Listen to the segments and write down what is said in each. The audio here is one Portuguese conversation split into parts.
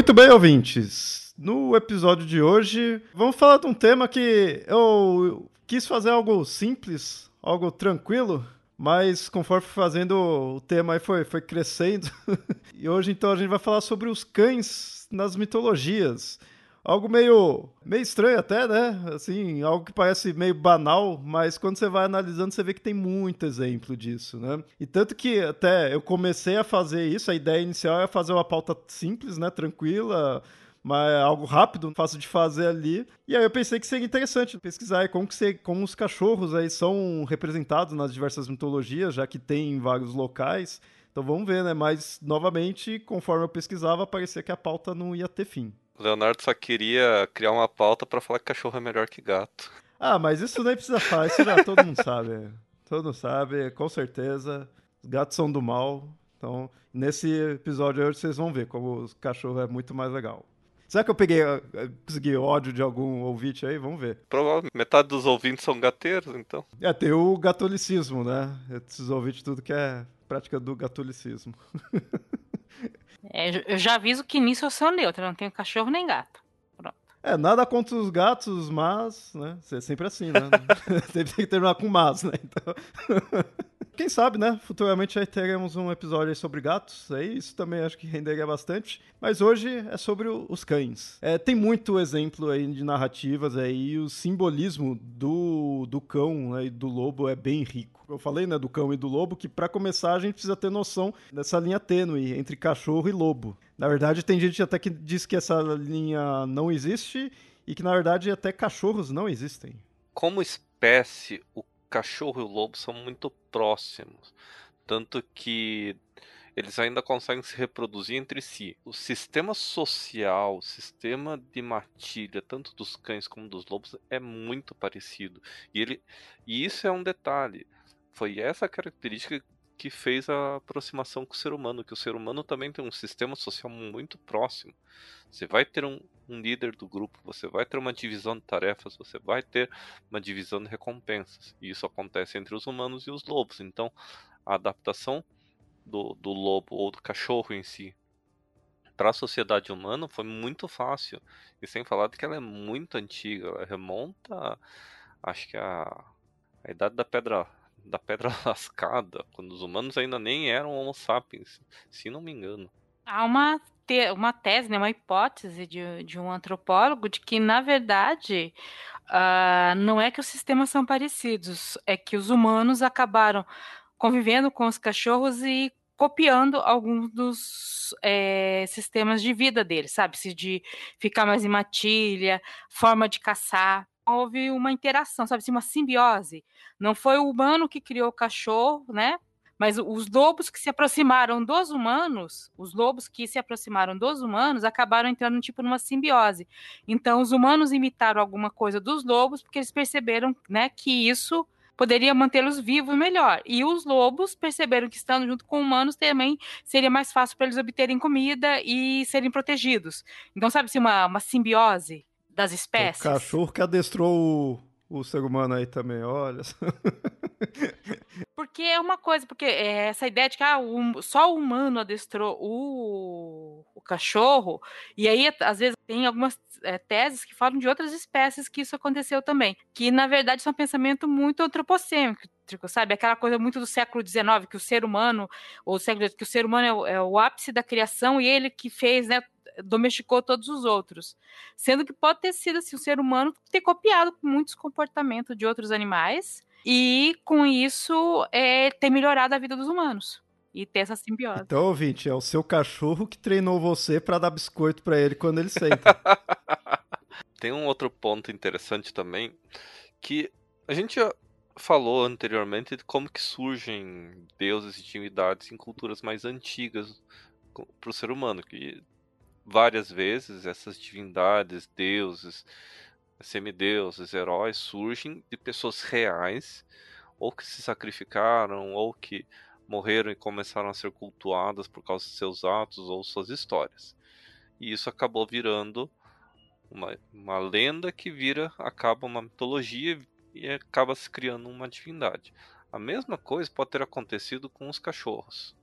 Muito bem, ouvintes. No episódio de hoje, vamos falar de um tema que eu quis fazer algo simples, algo tranquilo, mas conforme fui fazendo, o tema aí foi, foi crescendo. e hoje, então, a gente vai falar sobre os cães nas mitologias. Algo meio, meio estranho até, né? Assim, algo que parece meio banal, mas quando você vai analisando, você vê que tem muito exemplo disso, né? E tanto que até eu comecei a fazer isso, a ideia inicial é fazer uma pauta simples, né? Tranquila, mas é algo rápido, fácil de fazer ali. E aí eu pensei que seria interessante pesquisar como, que você, como os cachorros aí são representados nas diversas mitologias, já que tem em vários locais. Então vamos ver, né? Mas, novamente, conforme eu pesquisava, parecia que a pauta não ia ter fim. Leonardo só queria criar uma pauta para falar que cachorro é melhor que gato. Ah, mas isso nem precisa falar, isso já todo mundo sabe. Todo mundo sabe, com certeza. Os gatos são do mal. Então, nesse episódio hoje vocês vão ver como o cachorro é muito mais legal. Será que eu peguei, eh, consegui ódio de algum ouvinte aí? Vamos ver. Provavelmente. Metade dos ouvintes são gateiros, então. É, tem o gatolicismo, né? Esses ouvintes tudo que é prática do gatolicismo. É, eu já aviso que nisso eu sou neutra, não tenho cachorro nem gato. Pronto. É, nada contra os gatos, mas, né? É sempre assim, né? tem que terminar com mas, né? Então... Quem sabe, né? Futuramente aí teremos um episódio sobre gatos. Aí isso também acho que renderia bastante. Mas hoje é sobre os cães. É, tem muito exemplo aí de narrativas aí. O simbolismo do, do cão né, e do lobo é bem rico eu falei, né, do cão e do lobo, que para começar a gente precisa ter noção dessa linha tênue entre cachorro e lobo. Na verdade, tem gente até que diz que essa linha não existe e que na verdade até cachorros não existem. Como espécie, o cachorro e o lobo são muito próximos, tanto que eles ainda conseguem se reproduzir entre si. O sistema social, o sistema de matilha, tanto dos cães como dos lobos, é muito parecido. E, ele, e isso é um detalhe foi essa característica que fez a aproximação com o ser humano, que o ser humano também tem um sistema social muito próximo. Você vai ter um, um, líder do grupo, você vai ter uma divisão de tarefas, você vai ter uma divisão de recompensas. E isso acontece entre os humanos e os lobos. Então, a adaptação do, do lobo ou do cachorro em si para a sociedade humana foi muito fácil. E sem falar de que ela é muito antiga, ela remonta, acho que a, a idade da pedra da Pedra Lascada, quando os humanos ainda nem eram Homo sapiens, se não me engano. Há uma, te uma tese, né, uma hipótese de, de um antropólogo de que, na verdade, uh, não é que os sistemas são parecidos, é que os humanos acabaram convivendo com os cachorros e copiando alguns dos é, sistemas de vida deles, sabe? Se de ficar mais em matilha, forma de caçar houve uma interação, sabe assim, uma simbiose. Não foi o humano que criou o cachorro, né? Mas os lobos que se aproximaram dos humanos, os lobos que se aproximaram dos humanos, acabaram entrando tipo numa simbiose. Então, os humanos imitaram alguma coisa dos lobos porque eles perceberam, né, que isso poderia mantê-los vivos melhor. E os lobos perceberam que estando junto com humanos também seria mais fácil para eles obterem comida e serem protegidos. Então, sabe assim, uma, uma simbiose das espécies. O cachorro que adestrou o, o ser humano aí também, olha. porque é uma coisa, porque é essa ideia de que ah, o, só o humano adestrou o, o cachorro, e aí às vezes tem algumas é, teses que falam de outras espécies que isso aconteceu também, que na verdade são um pensamento muito antropocêntrico, sabe? Aquela coisa muito do século XIX, que o ser humano, ou século que o ser humano é o, é o ápice da criação e ele que fez, né? Domesticou todos os outros. Sendo que pode ter sido assim, o ser humano ter copiado muitos comportamentos de outros animais e, com isso, é, ter melhorado a vida dos humanos e ter essa simbiose. Então, ouvinte, é o seu cachorro que treinou você para dar biscoito para ele quando ele senta. Tem um outro ponto interessante também, que a gente já falou anteriormente de como que surgem deuses e divindades em culturas mais antigas para o ser humano, que várias vezes essas divindades, deuses, semideuses, heróis surgem de pessoas reais, ou que se sacrificaram, ou que morreram e começaram a ser cultuadas por causa de seus atos ou suas histórias. E isso acabou virando uma, uma lenda que vira, acaba uma mitologia e acaba se criando uma divindade. A mesma coisa pode ter acontecido com os cachorros.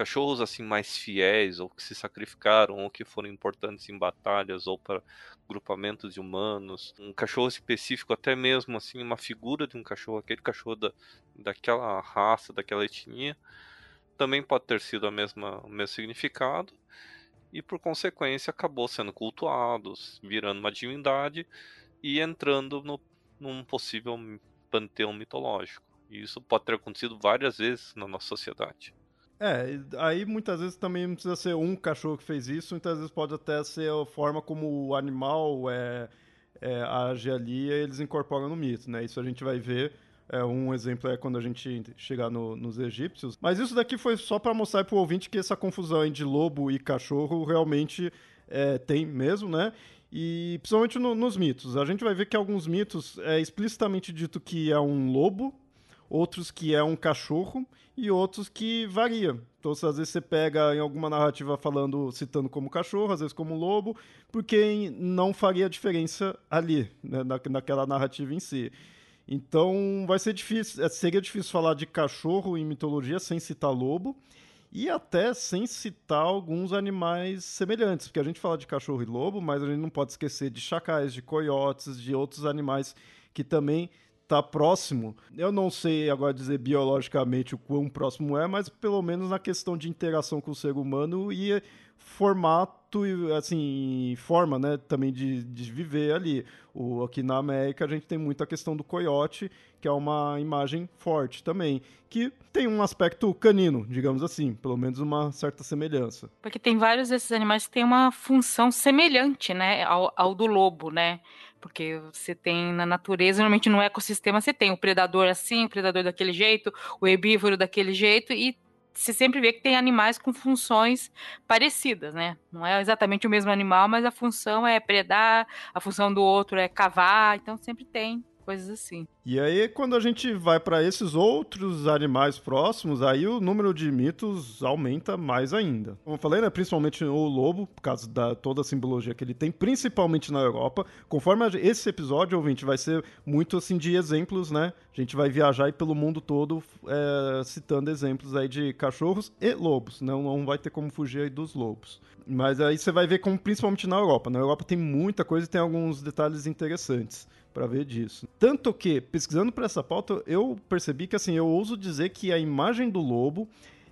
Cachorros assim mais fiéis, ou que se sacrificaram, ou que foram importantes em batalhas, ou para grupamentos de humanos. Um cachorro específico, até mesmo assim, uma figura de um cachorro, aquele cachorro da, daquela raça, daquela etnia, também pode ter sido a mesma, o mesmo significado. E por consequência acabou sendo cultuado, virando uma divindade e entrando no, num possível panteão mitológico. E isso pode ter acontecido várias vezes na nossa sociedade. É, aí muitas vezes também não precisa ser um cachorro que fez isso, muitas vezes pode até ser a forma como o animal é, é, age ali e eles incorporam no mito, né? Isso a gente vai ver. É, um exemplo é quando a gente chegar no, nos egípcios. Mas isso daqui foi só para mostrar para o ouvinte que essa confusão de lobo e cachorro realmente é, tem mesmo, né? E principalmente no, nos mitos. A gente vai ver que alguns mitos é explicitamente dito que é um lobo, outros que é um cachorro e outros que varia. Então, às vezes você pega em alguma narrativa falando, citando como cachorro, às vezes como lobo, porque não faria diferença ali, né, na, naquela narrativa em si. Então, vai ser difícil, é, seria difícil falar de cachorro em mitologia sem citar lobo e até sem citar alguns animais semelhantes, porque a gente fala de cachorro e lobo, mas a gente não pode esquecer de chacais, de coiotes, de outros animais que também tá próximo. Eu não sei agora dizer biologicamente o quão próximo é, mas pelo menos na questão de interação com o ser humano e formato, assim, forma, né, também de, de viver ali. O, aqui na América a gente tem muita questão do coiote, que é uma imagem forte também, que tem um aspecto canino, digamos assim, pelo menos uma certa semelhança. Porque tem vários desses animais que têm uma função semelhante, né, ao, ao do lobo, né? Porque você tem na natureza, normalmente no ecossistema, você tem o predador assim, o predador daquele jeito, o herbívoro daquele jeito, e você sempre vê que tem animais com funções parecidas, né? Não é exatamente o mesmo animal, mas a função é predar, a função do outro é cavar, então sempre tem coisas assim. E aí, quando a gente vai para esses outros animais próximos, aí o número de mitos aumenta mais ainda. Como eu falei, né, principalmente o lobo, por causa da toda a simbologia que ele tem, principalmente na Europa. Conforme esse episódio, ouvinte, vai ser muito assim de exemplos, né? A gente vai viajar aí pelo mundo todo é, citando exemplos aí de cachorros e lobos. Não, não vai ter como fugir aí dos lobos. Mas aí você vai ver como principalmente na Europa. Na Europa tem muita coisa e tem alguns detalhes interessantes para ver disso. Tanto que, pesquisando para essa pauta, eu percebi que, assim, eu ouso dizer que a imagem do lobo,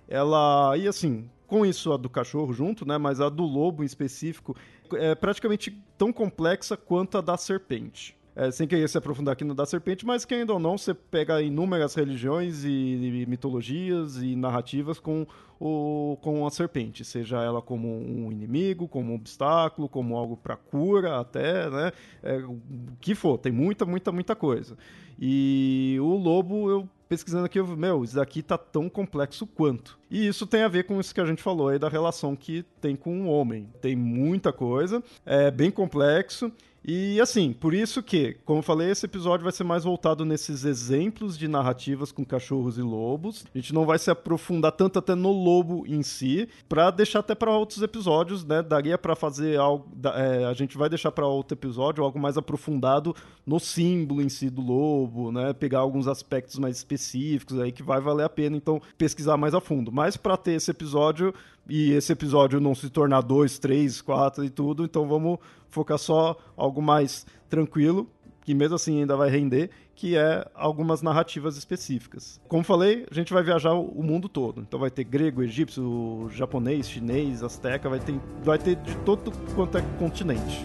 ela. E assim, com isso a do cachorro junto, né? Mas a do lobo em específico é praticamente tão complexa quanto a da serpente. É, sem querer se aprofundar aqui no da serpente, mas que ainda ou não, você pega inúmeras religiões e, e mitologias e narrativas com, o, com a serpente, seja ela como um inimigo, como um obstáculo, como algo para cura, até, né? É, o que for, tem muita, muita, muita coisa. E o lobo, eu pesquisando aqui, eu, meu, isso daqui tá tão complexo quanto. E isso tem a ver com isso que a gente falou aí da relação que tem com o homem. Tem muita coisa, é bem complexo e assim, por isso que, como eu falei, esse episódio vai ser mais voltado nesses exemplos de narrativas com cachorros e lobos. A gente não vai se aprofundar tanto até no lobo em si, para deixar até para outros episódios, né? Daria para fazer algo, é, a gente vai deixar para outro episódio algo mais aprofundado no símbolo em si do lobo, né? Pegar alguns aspectos mais específicos aí que vai valer a pena então pesquisar mais a fundo. Mas para ter esse episódio e esse episódio não se tornar dois, três, quatro e tudo, então vamos focar só algo mais tranquilo, que mesmo assim ainda vai render, que é algumas narrativas específicas. Como falei, a gente vai viajar o mundo todo. Então vai ter grego, egípcio, japonês, chinês, asteca, vai ter, vai ter de todo quanto é continente.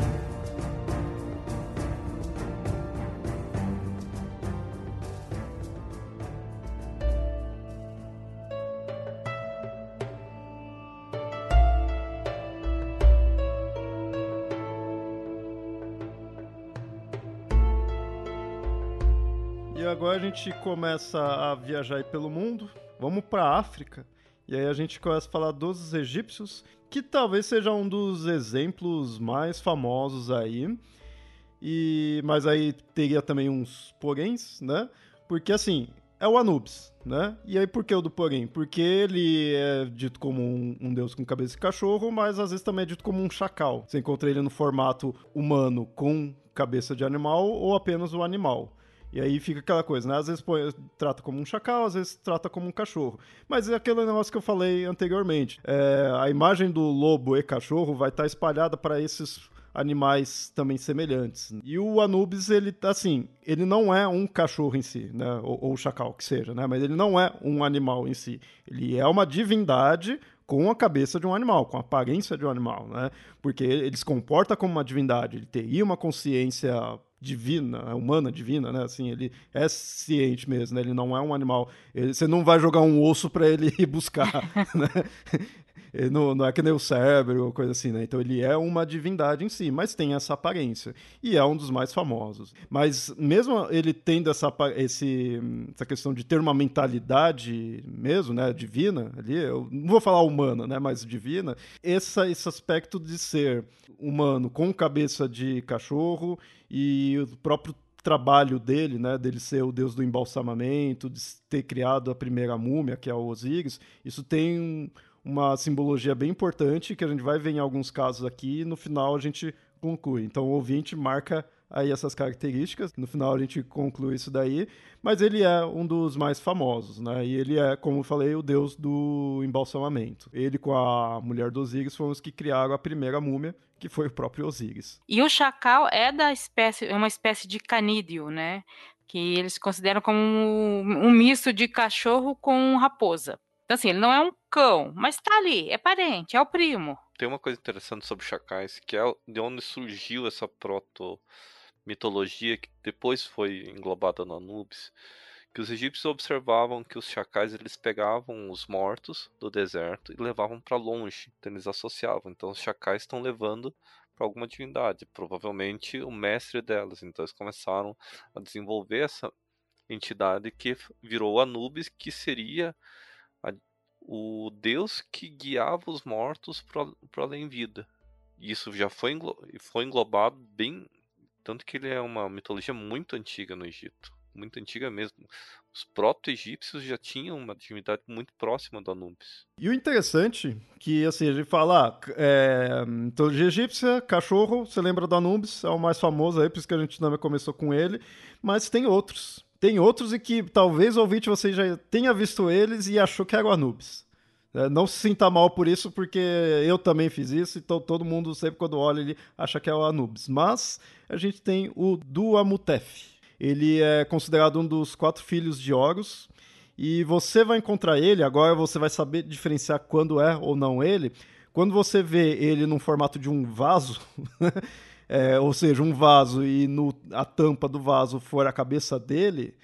Agora a gente começa a viajar pelo mundo. Vamos para África. E aí a gente começa a falar dos egípcios, que talvez seja um dos exemplos mais famosos aí. E mas aí teria também uns poréns, né? Porque assim, é o Anubis, né? E aí por que o do porém? Porque ele é dito como um, um, deus com cabeça de cachorro, mas às vezes também é dito como um chacal. Você encontra ele no formato humano com cabeça de animal ou apenas o animal. E aí fica aquela coisa, né? Às vezes põe, trata como um chacal, às vezes trata como um cachorro. Mas é aquele negócio que eu falei anteriormente. É, a imagem do lobo e cachorro vai estar espalhada para esses animais também semelhantes. E o Anubis, ele assim, ele não é um cachorro em si, né? Ou, ou chacal, que seja, né? Mas ele não é um animal em si. Ele é uma divindade com a cabeça de um animal, com a aparência de um animal, né? Porque ele se comporta como uma divindade, ele teria uma consciência divina, humana divina, né? Assim, ele é ciente mesmo, né? Ele não é um animal. Ele, você não vai jogar um osso para ele ir buscar, né? Não, não, é que nem o cérebro ou coisa assim, né? Então ele é uma divindade em si, mas tem essa aparência. E é um dos mais famosos. Mas mesmo ele tendo essa, esse, essa questão de ter uma mentalidade mesmo, né? Divina ali, eu não vou falar humana, né? Mas divina, essa, esse aspecto de ser humano com cabeça de cachorro e o próprio trabalho dele, né, dele ser o deus do embalsamamento, de ter criado a primeira múmia, que é o Osíris, isso tem um, uma simbologia bem importante que a gente vai ver em alguns casos aqui e no final a gente conclui. Então o ouvinte marca aí essas características, no final a gente conclui isso daí, mas ele é um dos mais famosos, né? E ele é, como eu falei, o deus do embalsamamento. Ele com a mulher do Osíris foram os que criaram a primeira múmia, que foi o próprio Osíris. E o chacal é da espécie, é uma espécie de canídeo, né? Que eles consideram como um, um misto de cachorro com raposa. Então, assim, ele não é um cão, mas tá ali, é parente, é o primo. Tem uma coisa interessante sobre chacais, que é de onde surgiu essa proto-mitologia que depois foi englobada no Anubis, que os egípcios observavam que os chacais eles pegavam os mortos do deserto e levavam para longe, então eles associavam. Então os chacais estão levando para alguma divindade, provavelmente o mestre delas. Então eles começaram a desenvolver essa entidade que virou Anubis, que seria o Deus que guiava os mortos para além vida. Isso já foi, englo foi englobado bem. Tanto que ele é uma mitologia muito antiga no Egito. Muito antiga mesmo. Os proto-egípcios já tinham uma divindade muito próxima do Anubis. E o interessante que, assim, a gente fala, ah, é, mitologia egípcia, cachorro, você lembra do Anubis, é o mais famoso aí, por isso que a gente também começou com ele, mas tem outros. Tem outros e que talvez ouvinte você já tenha visto eles e achou que era o Anubis. É, não se sinta mal por isso, porque eu também fiz isso, então todo mundo sempre quando olha ele acha que é o Anubis. Mas a gente tem o Duamutef. Ele é considerado um dos quatro filhos de Horus. E você vai encontrar ele, agora você vai saber diferenciar quando é ou não ele. Quando você vê ele num formato de um vaso, é, ou seja, um vaso e no, a tampa do vaso for a cabeça dele,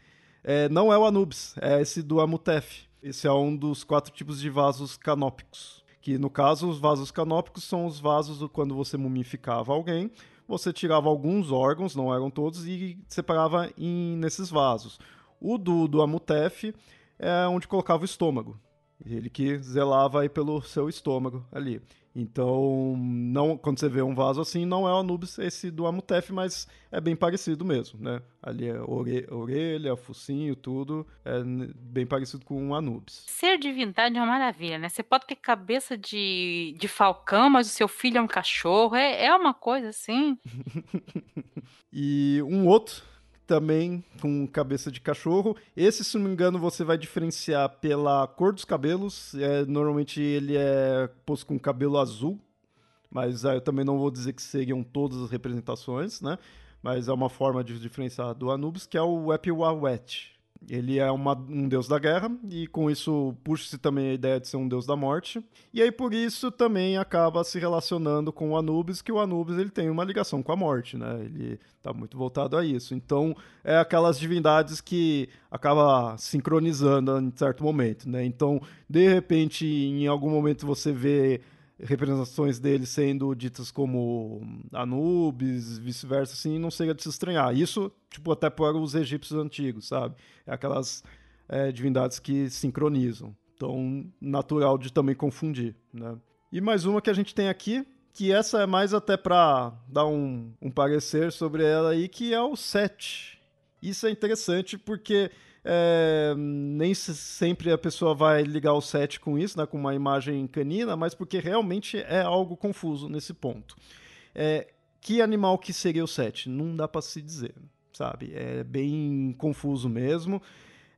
é, não é o Anubis, é esse do Amutef. Esse é um dos quatro tipos de vasos canópicos. Que no caso, os vasos canópicos são os vasos do, quando você mumificava alguém, você tirava alguns órgãos, não eram todos, e separava em, nesses vasos. O do, do Amutef é onde colocava o estômago. Ele que zelava aí pelo seu estômago ali. Então, não, quando você vê um vaso assim, não é o Anubis esse do Amutef, mas é bem parecido mesmo, né? Ali é ore, orelha, focinho, tudo, é bem parecido com um Anubis. Ser divindade é uma maravilha, né? Você pode ter cabeça de, de falcão, mas o seu filho é um cachorro, é, é uma coisa assim. e um outro também com cabeça de cachorro. Esse, se não me engano, você vai diferenciar pela cor dos cabelos. É, normalmente ele é posto com cabelo azul, mas ah, eu também não vou dizer que seriam todas as representações, né? mas é uma forma de diferenciar do Anubis, que é o Epiwawet. Ele é uma, um deus da guerra e com isso puxa-se também a ideia de ser um deus da morte. E aí por isso também acaba se relacionando com o Anubis, que o Anubis ele tem uma ligação com a morte, né? Ele está muito voltado a isso. Então é aquelas divindades que acaba sincronizando em certo momento, né? Então de repente em algum momento você vê representações dele sendo ditas como Anubis, vice-versa, assim, não seria de se estranhar. Isso, tipo, até para os egípcios antigos, sabe? É aquelas é, divindades que sincronizam. Então, natural de também confundir, né? E mais uma que a gente tem aqui, que essa é mais até para dar um, um parecer sobre ela aí, que é o Set. Isso é interessante porque é, nem sempre a pessoa vai ligar o set com isso, né, com uma imagem canina, mas porque realmente é algo confuso nesse ponto. É, que animal que seria o set? Não dá para se dizer, sabe? É bem confuso mesmo.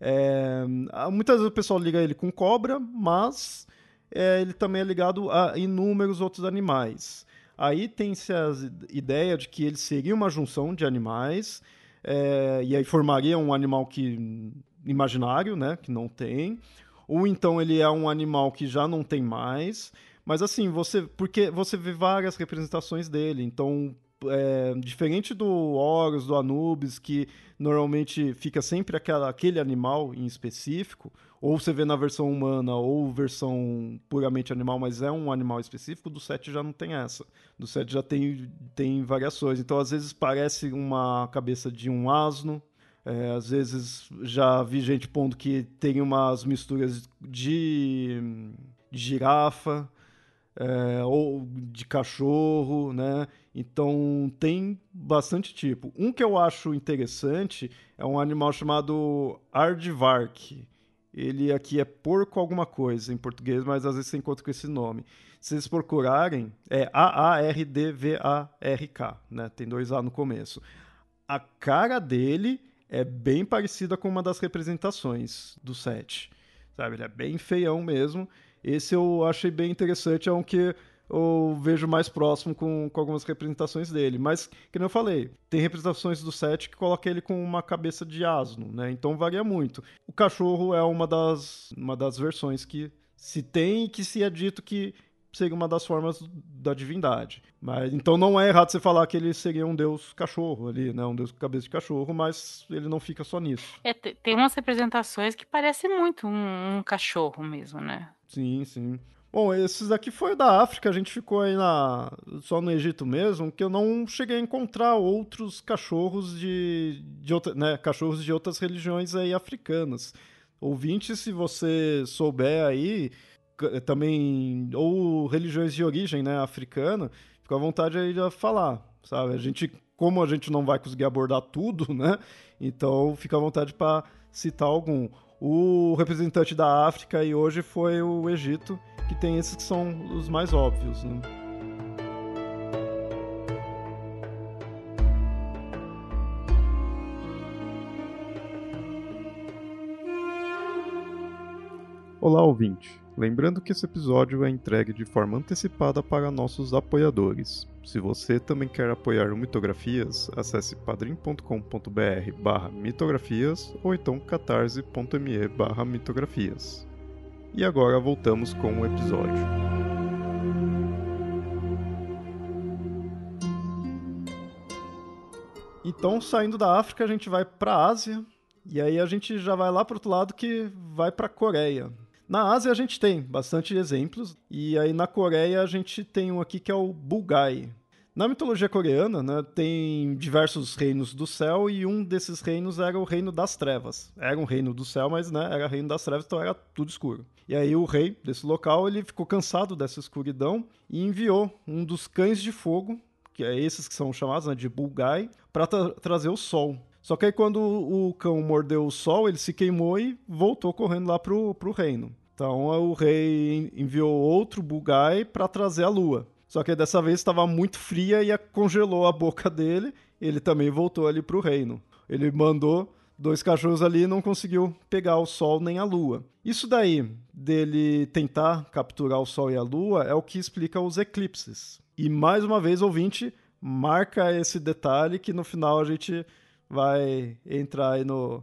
É, muitas vezes o pessoal liga ele com cobra, mas é, ele também é ligado a inúmeros outros animais. Aí tem-se a ideia de que ele seria uma junção de animais, é, e aí formaria um animal que imaginário, né, que não tem, ou então ele é um animal que já não tem mais, mas assim, você porque você vê várias representações dele, então é, diferente do Horus, do Anubis, que normalmente fica sempre aquela, aquele animal em específico, ou você vê na versão humana ou versão puramente animal, mas é um animal específico, do 7 já não tem essa. Do 7 já tem, tem variações. Então, às vezes, parece uma cabeça de um asno, é, às vezes já vi gente pondo que tem umas misturas de, de girafa é, ou de cachorro, né? Então tem bastante tipo. Um que eu acho interessante é um animal chamado Aardvark. Ele aqui é porco alguma coisa em português, mas às vezes você encontra com esse nome. Se vocês procurarem, é A-A-R-D-V-A-R-K, né? Tem dois A no começo. A cara dele é bem parecida com uma das representações do set. Sabe? Ele é bem feião mesmo. Esse eu achei bem interessante, é um que eu vejo mais próximo com, com algumas representações dele. Mas, que eu falei, tem representações do set que coloca ele com uma cabeça de asno, né? Então varia muito. O cachorro é uma das, uma das versões que se tem e que se é dito que seria uma das formas da divindade. Mas então não é errado você falar que ele seria um deus cachorro ali, né? Um deus com cabeça de cachorro, mas ele não fica só nisso. É, tem umas representações que parecem muito um, um, cachorro mesmo, né? Sim, sim. Bom, esses aqui foi da África, a gente ficou aí na só no Egito mesmo, que eu não cheguei a encontrar outros cachorros de, de outra, né, cachorros de outras religiões aí africanas. Ouvinte, se você souber aí, também ou religiões de origem, né, africana, fica à vontade aí de falar, sabe? A gente, como a gente não vai conseguir abordar tudo, né? Então fica à vontade para citar algum. O representante da África aí hoje foi o Egito, que tem esses que são os mais óbvios, né? Olá, ouvinte. Lembrando que esse episódio é entregue de forma antecipada para nossos apoiadores. Se você também quer apoiar o Mitografias, acesse padrim.com.br barra mitografias ou então catarse.me barra mitografias. E agora voltamos com o episódio. Então, saindo da África, a gente vai para a Ásia, e aí a gente já vai lá para outro lado que vai para a Coreia. Na Ásia a gente tem bastante exemplos, e aí na Coreia a gente tem um aqui que é o Bulgai. Na mitologia coreana, né, tem diversos reinos do céu e um desses reinos era o reino das trevas. Era um reino do céu, mas né, era reino das trevas, então era tudo escuro. E aí o rei desse local ele ficou cansado dessa escuridão e enviou um dos cães de fogo, que é esses que são chamados né, de Bulgai, para tra trazer o sol. Só que aí quando o cão mordeu o sol, ele se queimou e voltou correndo lá pro, pro reino. Então o rei enviou outro Bugai para trazer a lua. Só que dessa vez estava muito fria e congelou a boca dele. Ele também voltou ali para o reino. Ele mandou dois cachorros ali e não conseguiu pegar o sol nem a lua. Isso daí dele tentar capturar o sol e a lua é o que explica os eclipses. E mais uma vez, ouvinte, marca esse detalhe que no final a gente vai entrar aí no.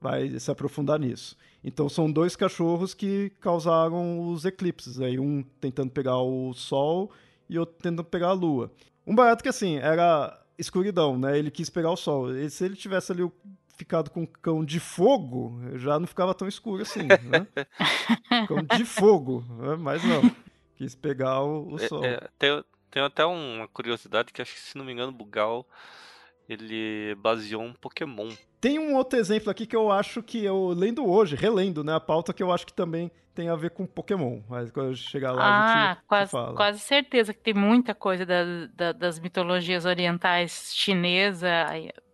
vai se aprofundar nisso. Então são dois cachorros que causaram os eclipses, aí um tentando pegar o Sol e outro tentando pegar a Lua. Um barato que assim, era escuridão, né? Ele quis pegar o Sol. E se ele tivesse ali ficado com cão de fogo, já não ficava tão escuro assim, né? cão de fogo, né? mas não. Quis pegar o, o Sol. É, é, tem, tem até uma curiosidade que acho que, se não me engano, Bugal ele baseou um Pokémon. Tem um outro exemplo aqui que eu acho que eu lendo hoje, relendo, né, a pauta que eu acho que também tem a ver com Pokémon. Mas quando eu chegar lá ah, a gente quase, fala. quase certeza que tem muita coisa da, da, das mitologias orientais chinesa,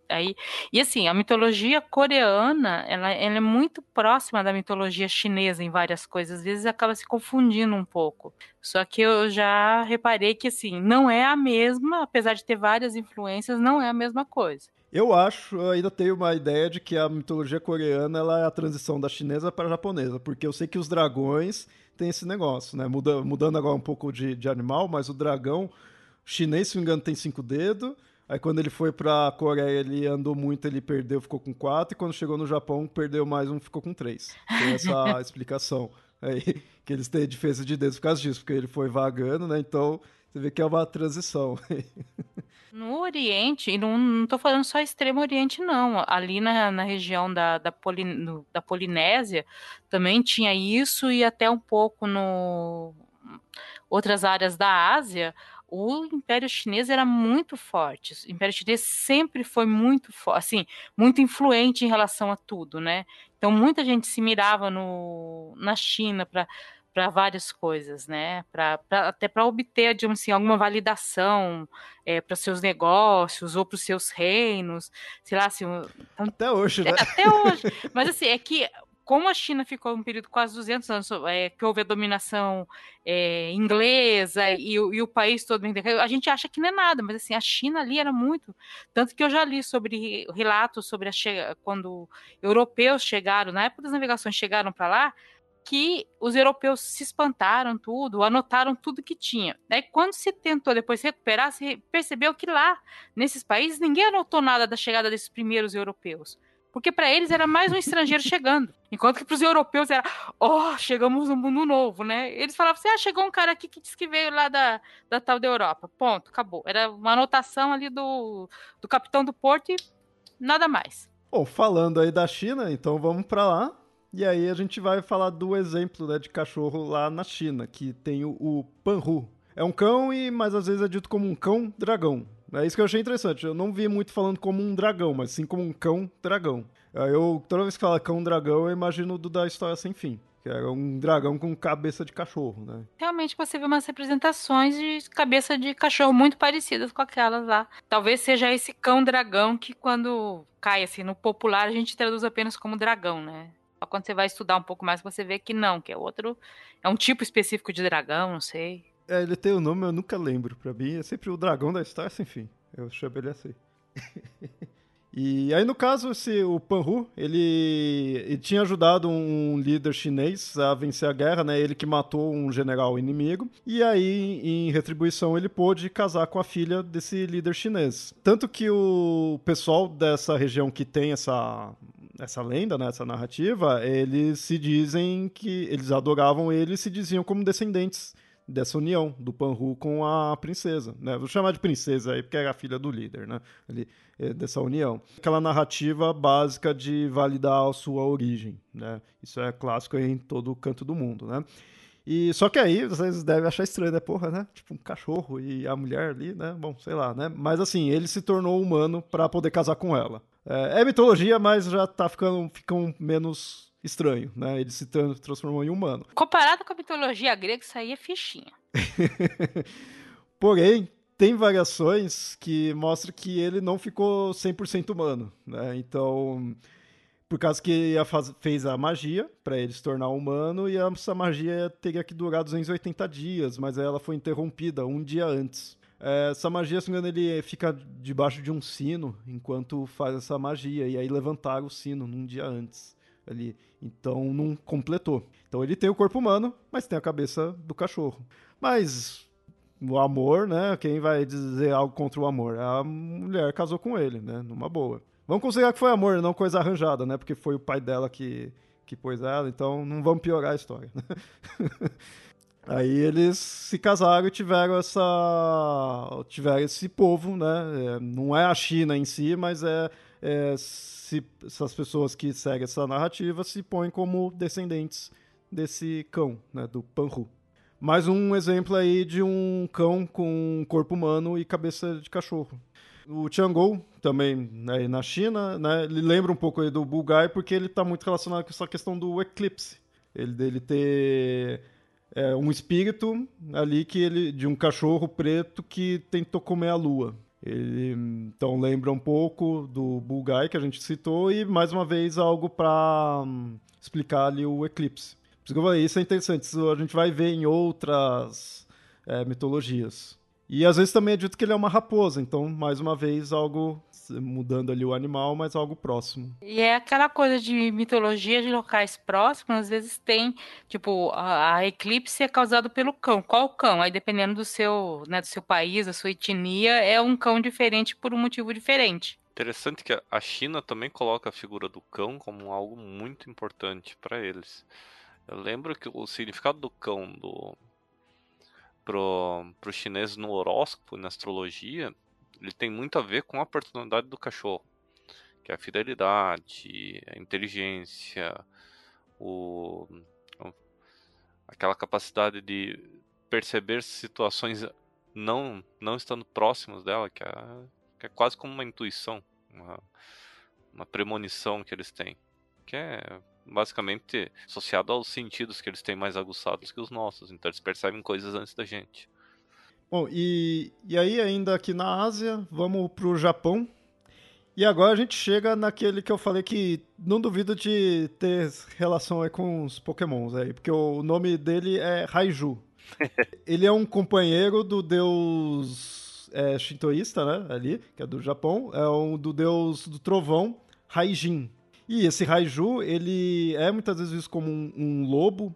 aí e assim a mitologia coreana ela, ela, é muito próxima da mitologia chinesa em várias coisas às vezes acaba se confundindo um pouco só que eu já reparei que assim não é a mesma apesar de ter várias influências não é a mesma coisa eu acho, eu ainda tenho uma ideia de que a mitologia coreana ela é a transição da chinesa para a japonesa, porque eu sei que os dragões têm esse negócio, né? Muda, mudando agora um pouco de, de animal, mas o dragão chinês, se não me engano, tem cinco dedos. Aí quando ele foi para a Coreia, ele andou muito, ele perdeu, ficou com quatro. E quando chegou no Japão, perdeu mais um, ficou com três. Tem essa explicação aí, que eles têm diferença de dedos por causa disso, porque ele foi vagando, né? Então você vê que é uma transição. No Oriente, e não, não tô falando só Extremo Oriente, não. Ali na, na região da, da, da Polinésia também tinha isso, e até um pouco no outras áreas da Ásia, o Império Chinês era muito forte. O Império Chinês sempre foi muito assim, muito influente em relação a tudo, né? Então muita gente se mirava no, na China para para várias coisas, né? Pra, pra até para obter, digamos assim, alguma validação é, para seus negócios ou para os seus reinos, sei lá, assim, até hoje, né? É, até hoje. Mas assim, é que como a China ficou um período quase 200 anos é, que houve a dominação é, inglesa e, e, o país todo a gente acha que não é nada, mas assim a China ali era muito tanto que eu já li sobre relatos sobre a quando europeus chegaram na época das navegações chegaram para lá que os europeus se espantaram tudo, anotaram tudo que tinha. Daí, quando se tentou depois recuperar, se percebeu que lá, nesses países, ninguém anotou nada da chegada desses primeiros europeus. Porque para eles era mais um estrangeiro chegando. Enquanto que para os europeus era, oh, chegamos no mundo novo, né? Eles falavam assim: ah, chegou um cara aqui que disse que veio lá da, da tal da Europa. Ponto, acabou. Era uma anotação ali do, do capitão do porto e nada mais. Bom, falando aí da China, então vamos para lá. E aí a gente vai falar do exemplo né, de cachorro lá na China, que tem o, o Panhu. É um cão, e mas às vezes é dito como um cão dragão. É isso que eu achei interessante. Eu não vi muito falando como um dragão, mas sim como um cão dragão. Eu, toda vez que fala cão dragão, eu imagino do da história sem fim. Que era um dragão com cabeça de cachorro, né? Realmente você vê umas representações de cabeça de cachorro muito parecidas com aquelas lá. Talvez seja esse cão dragão que quando cai assim no popular a gente traduz apenas como dragão, né? Quando você vai estudar um pouco mais, você vê que não, que é outro. É um tipo específico de dragão, não sei. É, ele tem o um nome, eu nunca lembro. Pra mim é sempre o dragão da história, enfim. Eu chamo ele assim. e aí, no caso, esse, o Panhu, ele, ele, tinha ajudado um líder chinês a vencer a guerra, né? Ele que matou um general inimigo. E aí, em retribuição, ele pôde casar com a filha desse líder chinês. Tanto que o pessoal dessa região que tem essa essa lenda, né, essa narrativa, eles se dizem que eles adoravam ele e se diziam como descendentes dessa união do Panhu com a princesa, né? Vou chamar de princesa aí porque era a filha do líder, né? Ali, é, dessa união. Aquela narrativa básica de validar a sua origem, né? Isso é clássico em todo canto do mundo, né? E só que aí vocês devem achar estranho, né? Porra, né? Tipo um cachorro e a mulher ali, né? Bom, sei lá, né? Mas assim, ele se tornou humano para poder casar com ela. É, é, mitologia, mas já tá ficando, ficando menos estranho, né? Ele se transformou em humano. Comparado com a mitologia grega, isso aí é fichinha. Porém, tem variações que mostram que ele não ficou 100% humano, né? Então, por causa que fez a magia para ele se tornar humano e essa magia teria que durar 280 dias, mas ela foi interrompida um dia antes. É, essa magia, se não me engano, ele fica debaixo de um sino enquanto faz essa magia. E aí levantaram o sino num dia antes ali. Então não completou. Então ele tem o corpo humano, mas tem a cabeça do cachorro. Mas o amor, né? Quem vai dizer algo contra o amor? A mulher casou com ele, né? Numa boa. Vamos considerar que foi amor, não coisa arranjada, né? Porque foi o pai dela que, que pôs ela, então não vamos piorar a história. Aí eles se casaram e tiveram essa. tiveram esse povo, né? É, não é a China em si, mas é, é se, essas pessoas que seguem essa narrativa se põem como descendentes desse cão, né? Do Panhu. Mais um exemplo aí de um cão com corpo humano e cabeça de cachorro. O Tiangou, também né, na China, né, ele lembra um pouco aí do Bulgai porque ele está muito relacionado com essa questão do eclipse. Ele dele ter é, um espírito ali que ele de um cachorro preto que tentou comer a lua. Ele então lembra um pouco do Bulgai que a gente citou e mais uma vez algo para hum, explicar ali o eclipse. Isso é interessante, isso a gente vai ver em outras é, mitologias. E às vezes também é dito que ele é uma raposa, então mais uma vez algo mudando ali o animal, mas algo próximo. E é aquela coisa de mitologia de locais próximos, às vezes tem, tipo, a, a eclipse é causado pelo cão. Qual cão? Aí dependendo do seu, né, do seu país, da sua etnia, é um cão diferente por um motivo diferente. Interessante que a China também coloca a figura do cão como algo muito importante para eles. Eu lembro que o significado do cão do pro, pro chinês no horóscopo, na astrologia, ele tem muito a ver com a personalidade do cachorro, que é a fidelidade, a inteligência, o, aquela capacidade de perceber situações não não estando próximos dela, que é, que é quase como uma intuição, uma, uma premonição que eles têm, que é basicamente associado aos sentidos que eles têm mais aguçados que os nossos, então eles percebem coisas antes da gente. Bom, e, e aí ainda aqui na Ásia, vamos pro Japão. E agora a gente chega naquele que eu falei que não duvido de ter relação aí com os pokémons aí, porque o nome dele é Raiju. Ele é um companheiro do deus é, shintoísta, né, ali, que é do Japão, é um do deus do trovão, Raijin. E esse Raiju, ele é muitas vezes visto como um, um lobo,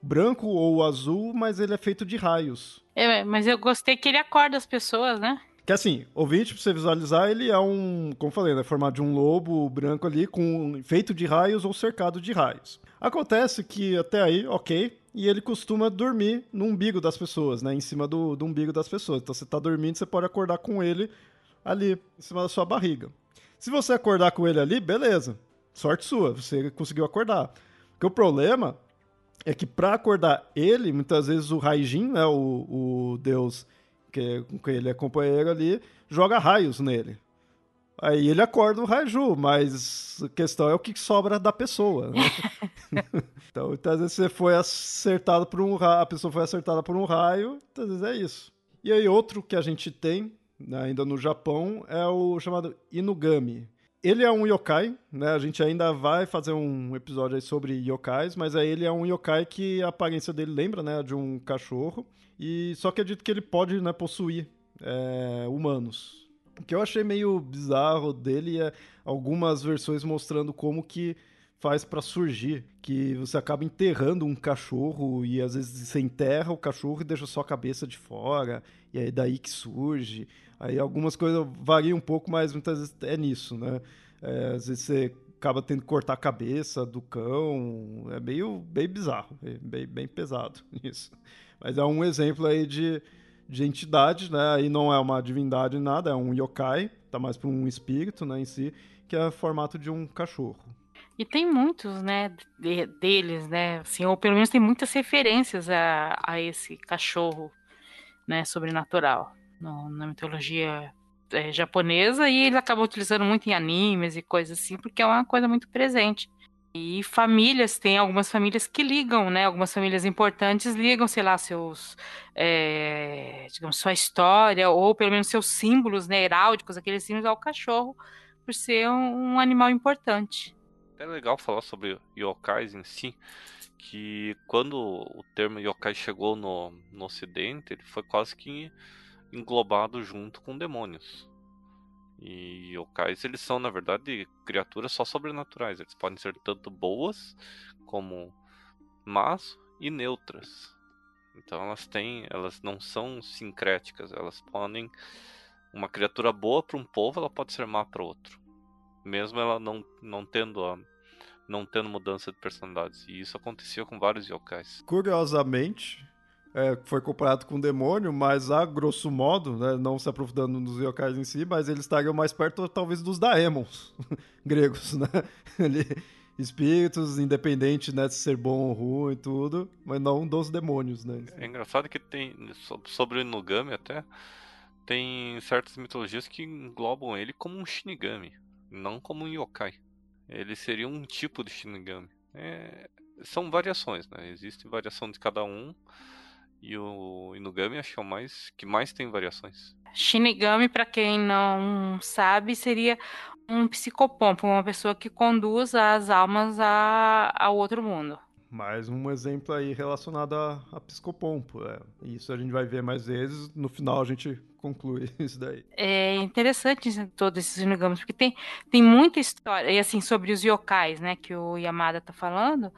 branco ou azul, mas ele é feito de raios. É, mas eu gostei que ele acorda as pessoas, né? Que assim, ouvinte, pra você visualizar, ele é um, como falei, né, formado de um lobo branco ali, com feito de raios ou cercado de raios. Acontece que até aí, ok, e ele costuma dormir no umbigo das pessoas, né, em cima do, do umbigo das pessoas. Então você tá dormindo, você pode acordar com ele ali, em cima da sua barriga. Se você acordar com ele ali, beleza, sorte sua, você conseguiu acordar. Porque o problema é que para acordar ele, muitas vezes o Raijin, né, o, o deus que, com quem ele é companheiro ali, joga raios nele. Aí ele acorda o Raiju, mas a questão é o que sobra da pessoa. Né? então, muitas vezes você foi acertado por um raio, a pessoa foi acertada por um raio, muitas vezes é isso. E aí outro que a gente tem, né, ainda no Japão, é o chamado Inugami. Ele é um yokai, né? A gente ainda vai fazer um episódio aí sobre yokais, mas aí ele é um yokai que a aparência dele lembra, né, de um cachorro. E só que é dito que ele pode, né, possuir é, humanos. O que eu achei meio bizarro dele é algumas versões mostrando como que faz para surgir, que você acaba enterrando um cachorro e às vezes você enterra o cachorro e deixa só a cabeça de fora, e aí daí que surge. Aí algumas coisas variam um pouco, mas muitas vezes é nisso, né? É, às vezes você acaba tendo que cortar a cabeça do cão, é meio bem bizarro, é bem, bem pesado isso. Mas é um exemplo aí de, de entidade, né? Aí não é uma divindade nada, é um yokai, tá mais para um espírito, né, em si, que é formato de um cachorro. E tem muitos, né, de, deles, né, assim, ou pelo menos tem muitas referências a, a esse cachorro, né, sobrenatural no, na mitologia é, japonesa e ele acaba utilizando muito em animes e coisas assim, porque é uma coisa muito presente. E famílias, tem algumas famílias que ligam, né? Algumas famílias importantes ligam, sei lá, seus. É, digamos, sua história, ou pelo menos seus símbolos, né? Heráldicos, aqueles símbolos ao cachorro, por ser um, um animal importante. É legal falar sobre yokais em si, que quando o termo yokai chegou no, no ocidente, ele foi quase que englobado junto com demônios. E yokais, eles são, na verdade, criaturas só sobrenaturais. Eles podem ser tanto boas como más e neutras. Então elas têm, elas não são sincréticas, elas podem uma criatura boa para um povo, ela pode ser má para outro, mesmo ela não, não tendo a, não tendo mudança de personalidades. E isso acontecia com vários yokais. Curiosamente, é, foi comparado com o demônio, mas a grosso modo, né, não se aprofundando nos yokais em si, mas eles estariam mais perto talvez dos daemons gregos, né? Espíritos, independente né, de ser bom ou ruim e tudo, mas não dos demônios, né? É engraçado que tem, sobre o Inugami até, tem certas mitologias que englobam ele como um Shinigami, não como um Yokai. Ele seria um tipo de Shinigami. É, são variações, né? Existe variação de cada um. E o Inugami acho que é o mais que mais tem variações. Shinigami, para quem não sabe, seria um psicopompo, uma pessoa que conduz as almas a, ao outro mundo. Mais um exemplo aí relacionado a, a psicopompo. É. Isso a gente vai ver mais vezes. No final a gente conclui isso daí. É interessante todos esses Shinigami, porque tem, tem muita história, e assim, sobre os yokais, né, que o Yamada tá falando,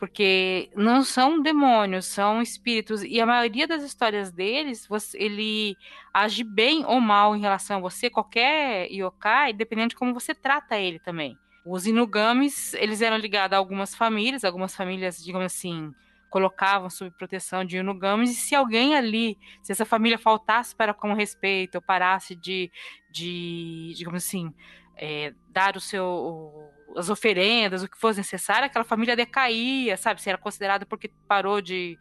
porque não são demônios, são espíritos, e a maioria das histórias deles, você, ele age bem ou mal em relação a você, qualquer yokai, dependendo de como você trata ele também. Os inugamis, eles eram ligados a algumas famílias, algumas famílias, digamos assim, colocavam sob proteção de inugamis, e se alguém ali, se essa família faltasse para com respeito, ou parasse de, de digamos assim, é, dar o seu as oferendas, o que fosse necessário, aquela família decaía, sabe? Se era considerada porque parou de.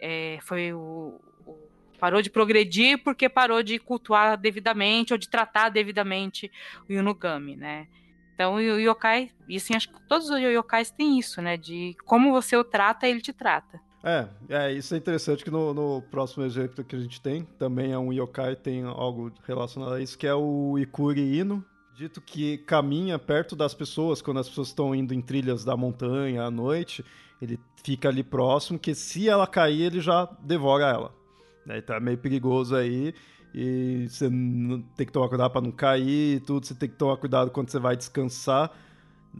É, foi o, o, parou de progredir porque parou de cultuar devidamente ou de tratar devidamente o Yunugami, né? Então o yokai, e assim, acho que todos os yokais têm isso, né? De como você o trata, ele te trata. É, é, isso é interessante que no, no, próximo exemplo que a gente tem, também é um yokai, tem algo relacionado a isso, que é o Ikuri Ino, dito que caminha perto das pessoas quando as pessoas estão indo em trilhas da montanha à noite. Ele fica ali próximo, que se ela cair, ele já devora ela. Né? É meio perigoso aí. E você tem que tomar cuidado para não cair e tudo. Você tem que tomar cuidado quando você vai descansar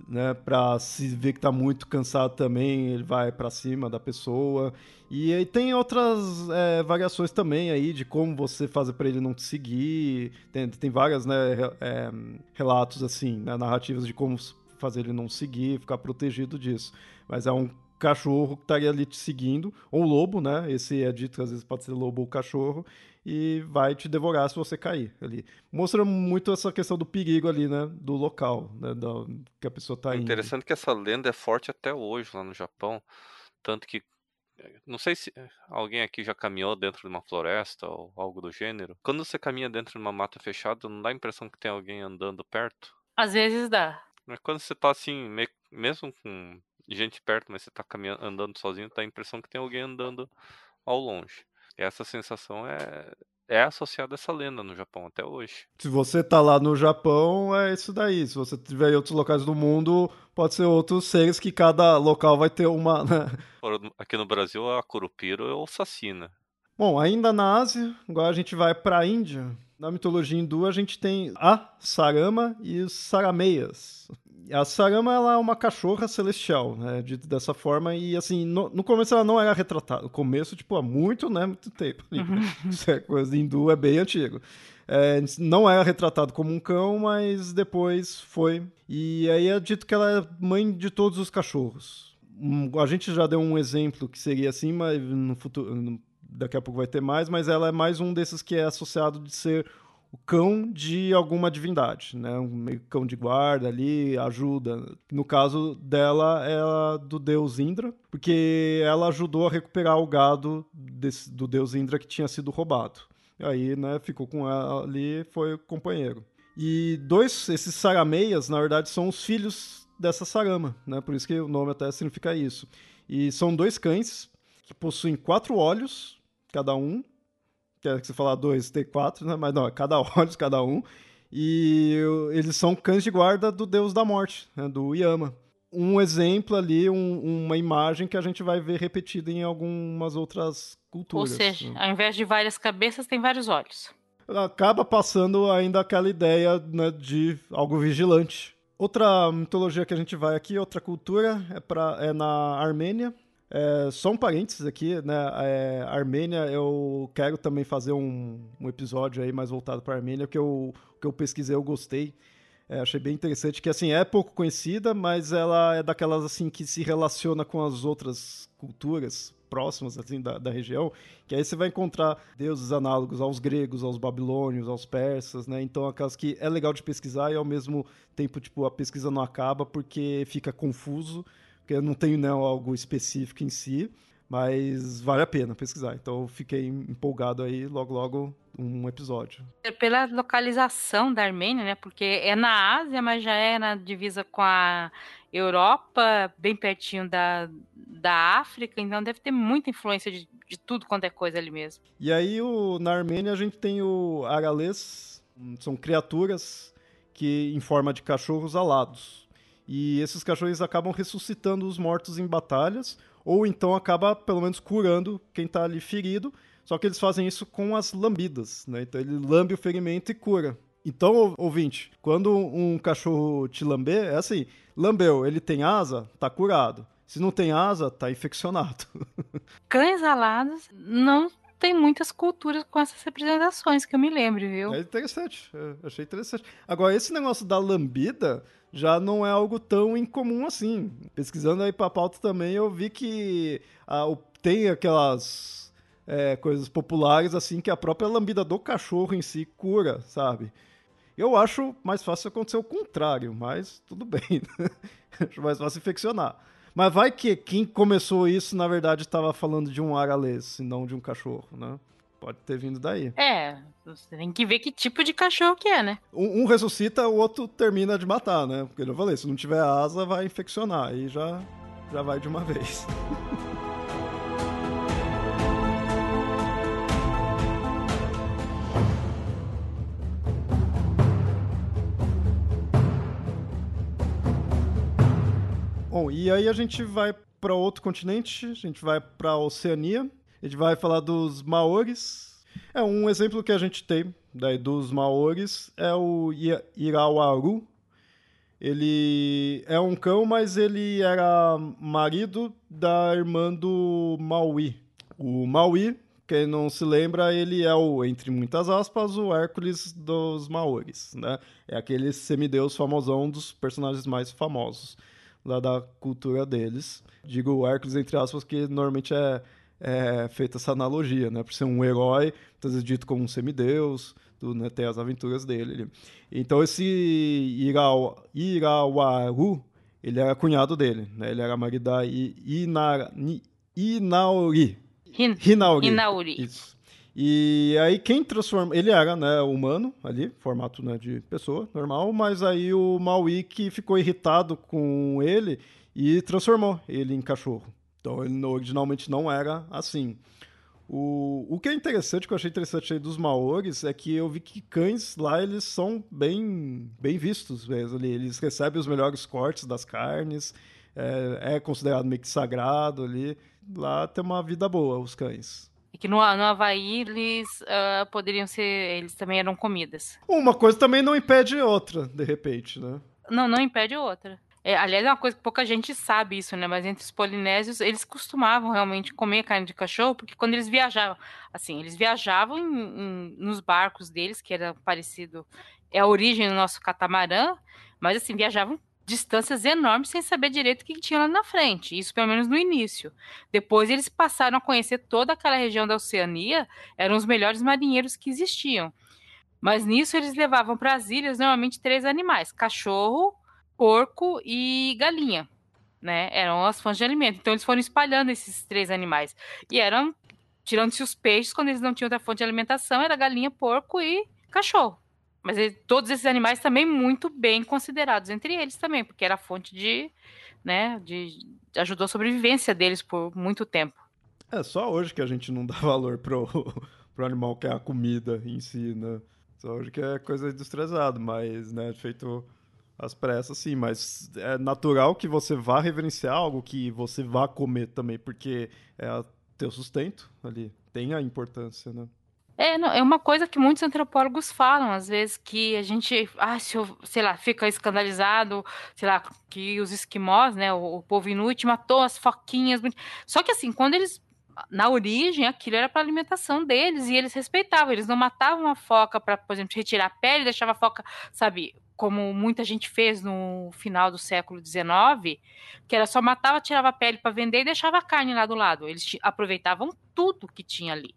né, para se ver que tá muito cansado também, ele vai para cima da pessoa. E aí tem outras é, variações também aí de como você fazer para ele não te seguir. Tem, tem várias né, é, relatos assim, né, narrativas de como fazer ele não seguir, ficar protegido disso. Mas é um cachorro que estaria ali te seguindo, ou lobo, né? Esse é dito que às vezes pode ser lobo ou cachorro, e vai te devorar se você cair ali. Mostra muito essa questão do perigo ali, né? Do local, né? Da, que a pessoa está é indo. Interessante que essa lenda é forte até hoje lá no Japão. Tanto que. Não sei se alguém aqui já caminhou dentro de uma floresta ou algo do gênero. Quando você caminha dentro de uma mata fechada, não dá a impressão que tem alguém andando perto? Às vezes dá. Mas quando você tá assim, mesmo com gente perto, mas você tá caminhando, andando sozinho, dá a impressão que tem alguém andando ao longe. Essa sensação é, é associada a essa lenda no Japão até hoje. Se você tá lá no Japão, é isso daí. Se você tiver em outros locais do mundo, pode ser outros seres que cada local vai ter uma. Né? Aqui no Brasil, a Curupira é o Sassina. Bom, ainda na Ásia, agora a gente vai para a Índia. Na mitologia hindu, a gente tem a Sarama e os Sarameias. A Sarama ela é uma cachorra celestial, né? Dito dessa forma. E assim, no, no começo ela não era retratada. No começo, tipo, há muito, né? Muito tempo. Uhum. Isso é coisa hindu, é bem antigo. É, não era retratado como um cão, mas depois foi. E aí é dito que ela é mãe de todos os cachorros. A gente já deu um exemplo que seria assim, mas no futuro. Daqui a pouco vai ter mais, mas ela é mais um desses que é associado de ser o cão de alguma divindade, né? Um meio cão de guarda ali, ajuda. No caso dela, é do deus Indra, porque ela ajudou a recuperar o gado desse, do deus Indra que tinha sido roubado. Aí, né, ficou com ela ali, foi companheiro. E dois, esses sarameias, na verdade, são os filhos dessa sarama, né? Por isso que o nome até significa isso. E são dois cães que possuem quatro olhos, cada um, que é que você falar dois, tem quatro, né? Mas não, é cada olhos, cada um. E eles são cães de guarda do deus da morte, né? do Yama. Um exemplo ali, um, uma imagem que a gente vai ver repetida em algumas outras culturas. Ou seja, né? ao invés de várias cabeças, tem vários olhos. Acaba passando ainda aquela ideia né, de algo vigilante. Outra mitologia que a gente vai aqui, outra cultura, é, pra, é na Armênia. É, só um parênteses aqui, né? É, Armênia, eu quero também fazer um, um episódio aí mais voltado para Armênia, que eu, que eu pesquisei, eu gostei. É, achei bem interessante, que assim, é pouco conhecida, mas ela é daquelas assim que se relaciona com as outras culturas próximas assim da, da região, que aí você vai encontrar deuses análogos aos gregos, aos babilônios, aos persas, né? Então aquelas que é legal de pesquisar e ao mesmo tempo tipo a pesquisa não acaba porque fica confuso, porque não tem né, algo específico em si, mas vale a pena pesquisar. Então eu fiquei empolgado aí logo logo um episódio. Pela localização da Armênia, né? Porque é na Ásia, mas já é na divisa com a Europa, bem pertinho da, da África, então deve ter muita influência de, de tudo quanto é coisa ali mesmo. E aí o, na Armênia a gente tem o Aralês, são criaturas que em forma de cachorros alados. E esses cachorros acabam ressuscitando os mortos em batalhas, ou então acaba pelo menos curando quem está ali ferido. Só que eles fazem isso com as lambidas, né? Então ele lambe o ferimento e cura. Então, ouvinte, quando um cachorro te lamber, é assim: lambeu, ele tem asa, tá curado. Se não tem asa, tá infeccionado. Cães alados não tem muitas culturas com essas representações que eu me lembro, viu? É interessante, é, achei interessante. Agora, esse negócio da lambida já não é algo tão incomum assim. Pesquisando aí pra pauta também, eu vi que ah, tem aquelas é, coisas populares assim que a própria lambida do cachorro em si cura, sabe? Eu acho mais fácil acontecer o contrário, mas tudo bem. Né? acho mais fácil infeccionar. Mas vai que quem começou isso, na verdade, estava falando de um aralês e não de um cachorro, né? Pode ter vindo daí. É, você tem que ver que tipo de cachorro que é, né? Um, um ressuscita, o outro termina de matar, né? Porque eu falei, se não tiver asa, vai infeccionar. Aí já, já vai de uma vez. Bom, e aí a gente vai para outro continente, a gente vai para a Oceania, a gente vai falar dos Maores. É um exemplo que a gente tem daí dos Maores é o Irawaru. Ele é um cão, mas ele era marido da irmã do Maui. O Maui, quem não se lembra, ele é o, entre muitas aspas, o Hércules dos Maores, né? É aquele semideus famosão dos personagens mais famosos lá da cultura deles. Digo Hércules, entre aspas, que normalmente é, é feita essa analogia, né? Por ser um herói, muitas vezes dito como um semideus, tudo, né? tem as aventuras dele. Então esse Irawaru, ele era cunhado dele, né? Ele era marido da Inauri. Hin, Hinauri. Hinauri. Isso. E aí quem transforma. Ele era, né, humano ali, formato né, de pessoa normal, mas aí o Maui que ficou irritado com ele e transformou ele em cachorro. Então ele originalmente não era assim. O, o que é interessante, que eu achei interessante aí dos Maores, é que eu vi que cães lá eles são bem, bem vistos mesmo. Ali. Eles recebem os melhores cortes das carnes, é, é considerado meio que sagrado ali. Lá tem uma vida boa, os cães. E que no, no Havaí eles uh, poderiam ser. Eles também eram comidas. Uma coisa também não impede outra, de repente, né? Não, não impede outra. É, aliás, é uma coisa que pouca gente sabe isso, né? Mas entre os polinésios, eles costumavam realmente comer carne de cachorro, porque quando eles viajavam, assim, eles viajavam em, em, nos barcos deles, que era parecido, é a origem do nosso catamarã, mas assim, viajavam distâncias enormes sem saber direito o que tinha lá na frente. Isso pelo menos no início. Depois eles passaram a conhecer toda aquela região da Oceania, eram os melhores marinheiros que existiam. Mas nisso eles levavam para as ilhas normalmente três animais: cachorro, porco e galinha. Né? Eram as fontes de alimento. Então eles foram espalhando esses três animais. E eram, tirando-se os peixes, quando eles não tinham outra fonte de alimentação, era galinha, porco e cachorro. Mas ele, todos esses animais também muito bem considerados entre eles também, porque era fonte de, né, de ajudou a sobrevivência deles por muito tempo. É só hoje que a gente não dá valor pro, pro animal que é a comida em si, né? Só hoje que é coisa industrializada, mas, né, feito às pressas, sim, mas é natural que você vá reverenciar algo que você vá comer também, porque é teu sustento ali, tem a importância, né? É, não, é uma coisa que muitos antropólogos falam, às vezes, que a gente, ah, se eu, sei lá, fica escandalizado, sei lá, que os esquimós, né, o, o povo inuit matou as foquinhas. Só que assim, quando eles na origem, aquilo era para alimentação deles e eles respeitavam. Eles não matavam a foca para, por exemplo, retirar a pele, deixava a foca, sabe, como muita gente fez no final do século XIX, que era só matava, tirava a pele para vender e deixava a carne lá do lado. Eles aproveitavam tudo que tinha ali.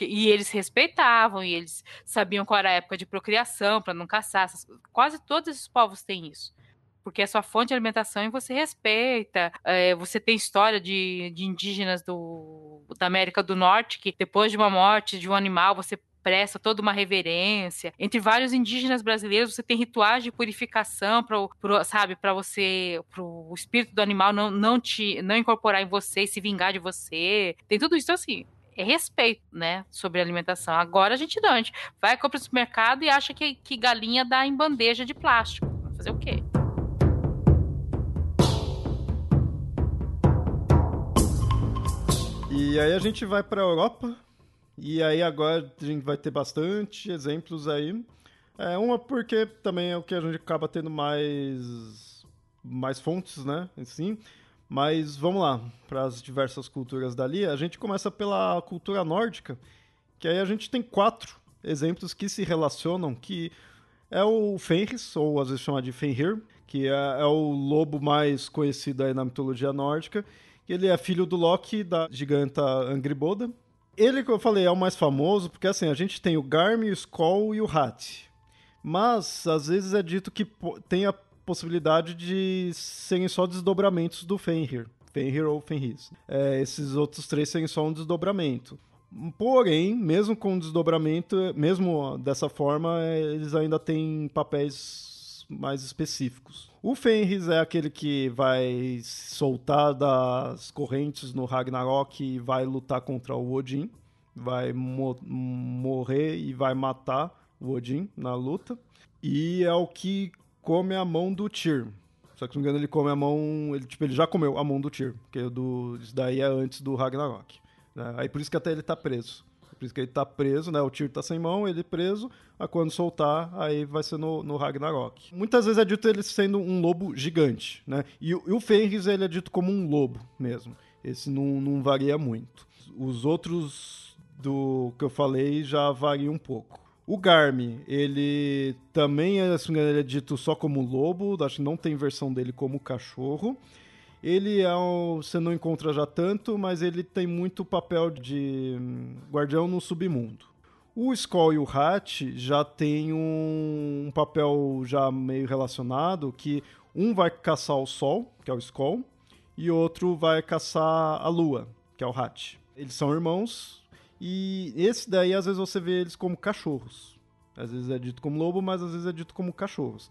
E eles respeitavam, e eles sabiam qual era a época de procriação, para não caçar. Quase todos esses povos têm isso. Porque é sua fonte de alimentação e você respeita. É, você tem história de, de indígenas do, da América do Norte que, depois de uma morte de um animal, você presta toda uma reverência. Entre vários indígenas brasileiros, você tem rituais de purificação para, sabe, para você, para o espírito do animal não, não te não incorporar em você e se vingar de você. Tem tudo isso assim é respeito, né, sobre alimentação. Agora a gente não, a gente vai comprar no supermercado e acha que, que galinha dá em bandeja de plástico. Vai fazer o quê? E aí a gente vai para a Europa, e aí agora a gente vai ter bastante exemplos aí. É, uma porque também é o que a gente acaba tendo mais, mais fontes, né, assim. Mas vamos lá, para as diversas culturas dali. A gente começa pela cultura nórdica, que aí a gente tem quatro exemplos que se relacionam, que é o Fenris, ou às vezes chama de Fenrir, que é, é, o lobo mais conhecido aí na mitologia nórdica. Ele é filho do Loki, da giganta Angriboda. Ele, que eu falei, é o mais famoso, porque assim, a gente tem o Garm, o Skoll e o Hat. Mas, às vezes é dito que tem a possibilidade de serem só desdobramentos do Fenrir. Fenrir ou Fenris. É, esses outros três serem só um desdobramento. Porém, mesmo com desdobramento, mesmo dessa forma, eles ainda têm papéis mais específicos. O Fenris é aquele que vai soltar das correntes no Ragnarok e vai lutar contra o Odin. Vai mo morrer e vai matar o Odin na luta. E é o que come a mão do Tyr. Só que, se não me engano, ele come a mão. Ele, tipo, ele já comeu a mão do Tyr. Porque do, isso daí é antes do Ragnarok. Né? Aí por isso que até ele tá preso. Por isso que ele tá preso, né? O Tyr tá sem mão, ele preso. Aí quando soltar, aí vai ser no, no Ragnarok. Muitas vezes é dito ele sendo um lobo gigante, né? E, e o Fenris, ele é dito como um lobo mesmo. Esse não, não varia muito. Os outros do que eu falei já variam um pouco. O Garmin, ele também é, ele é dito só como lobo, acho que não tem versão dele como cachorro. Ele é um, você não encontra já tanto, mas ele tem muito papel de hum, guardião no submundo. O Skoll e o Hat já tem um, um, papel já meio relacionado, que um vai caçar o Sol, que é o Skoll, e outro vai caçar a Lua, que é o Hat. Eles são irmãos, e esse daí, às vezes, você vê eles como cachorros. Às vezes é dito como lobo, mas às vezes é dito como cachorros.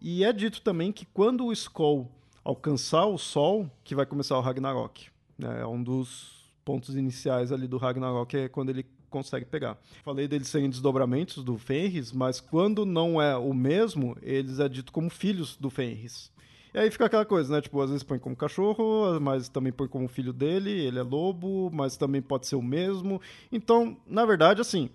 E é dito também que quando o Skoll alcançar o Sol, que vai começar o Ragnarok. Né? É um dos pontos iniciais ali do Ragnarok, é quando ele consegue pegar. Falei deles serem desdobramentos do Fenris, mas quando não é o mesmo, eles é dito como filhos do Fenris. E aí fica aquela coisa, né? Tipo, às vezes põe como cachorro, mas também põe como filho dele, ele é lobo, mas também pode ser o mesmo. Então, na verdade, assim,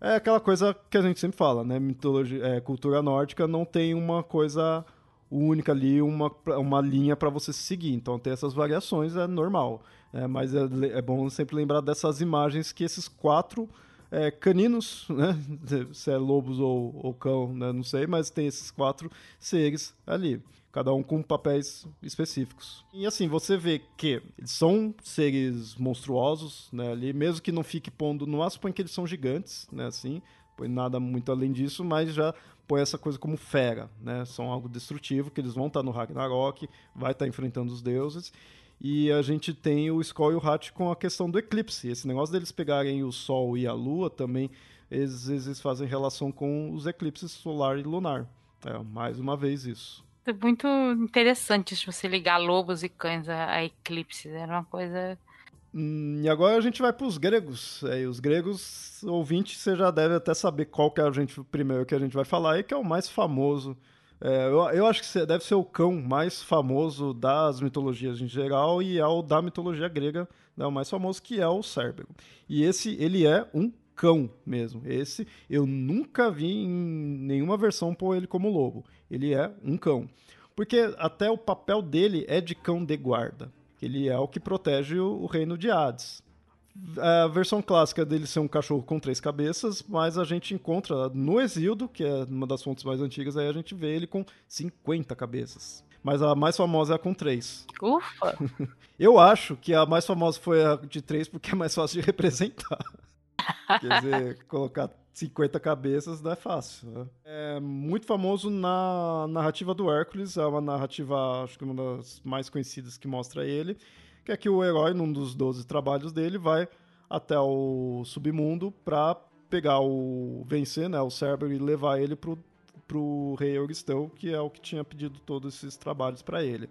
é aquela coisa que a gente sempre fala, né? Mitologia, é, cultura nórdica não tem uma coisa única ali, uma, uma linha para você seguir. Então, ter essas variações é normal. É, mas é, é bom sempre lembrar dessas imagens que esses quatro é, caninos, né? Se é lobos ou, ou cão, né? Não sei, mas tem esses quatro seres ali cada um com papéis específicos. E assim, você vê que eles são seres monstruosos, né, ali, mesmo que não fique pondo no aço, que eles são gigantes, né, assim, põe nada muito além disso, mas já põe essa coisa como fera, né, são algo destrutivo, que eles vão estar no Ragnarok, vai estar enfrentando os deuses, e a gente tem o Skoll e o Hat com a questão do eclipse, esse negócio deles pegarem o Sol e a Lua também, às vezes fazem relação com os eclipses solar e lunar. É, mais uma vez isso. É muito interessante se você ligar lobos e cães a, a eclipses. Era uma coisa. Hum, e agora a gente vai para os gregos. É, os gregos, ouvinte, você já deve até saber qual que é a gente, o primeiro que a gente vai falar e que é o mais famoso. É, eu, eu, acho que deve ser o cão mais famoso das mitologias em geral e é o da mitologia grega, né, o mais famoso, que é o Cérbero. E esse, ele é um cão mesmo. Esse eu nunca vi em nenhuma versão pôr ele como lobo. Ele é um cão. Porque até o papel dele é de cão de guarda. Ele é o que protege o, o reino de Hades. A versão clássica dele ser um cachorro com três cabeças, mas a gente encontra no Exildo, que é uma das fontes mais antigas, aí a gente vê ele com 50 cabeças. Mas a mais famosa é a com três. Ufa! Eu acho que a mais famosa foi a de três porque é mais fácil de representar. Quer dizer, colocar 50 cabeças não é fácil. Né? É muito famoso na narrativa do Hércules, é uma narrativa, acho que uma das mais conhecidas que mostra ele, que é que o herói, num dos 12 trabalhos dele, vai até o submundo para pegar o vencer, né, o Cerber e levar ele pro, pro rei Euristeu, que é o que tinha pedido todos esses trabalhos para ele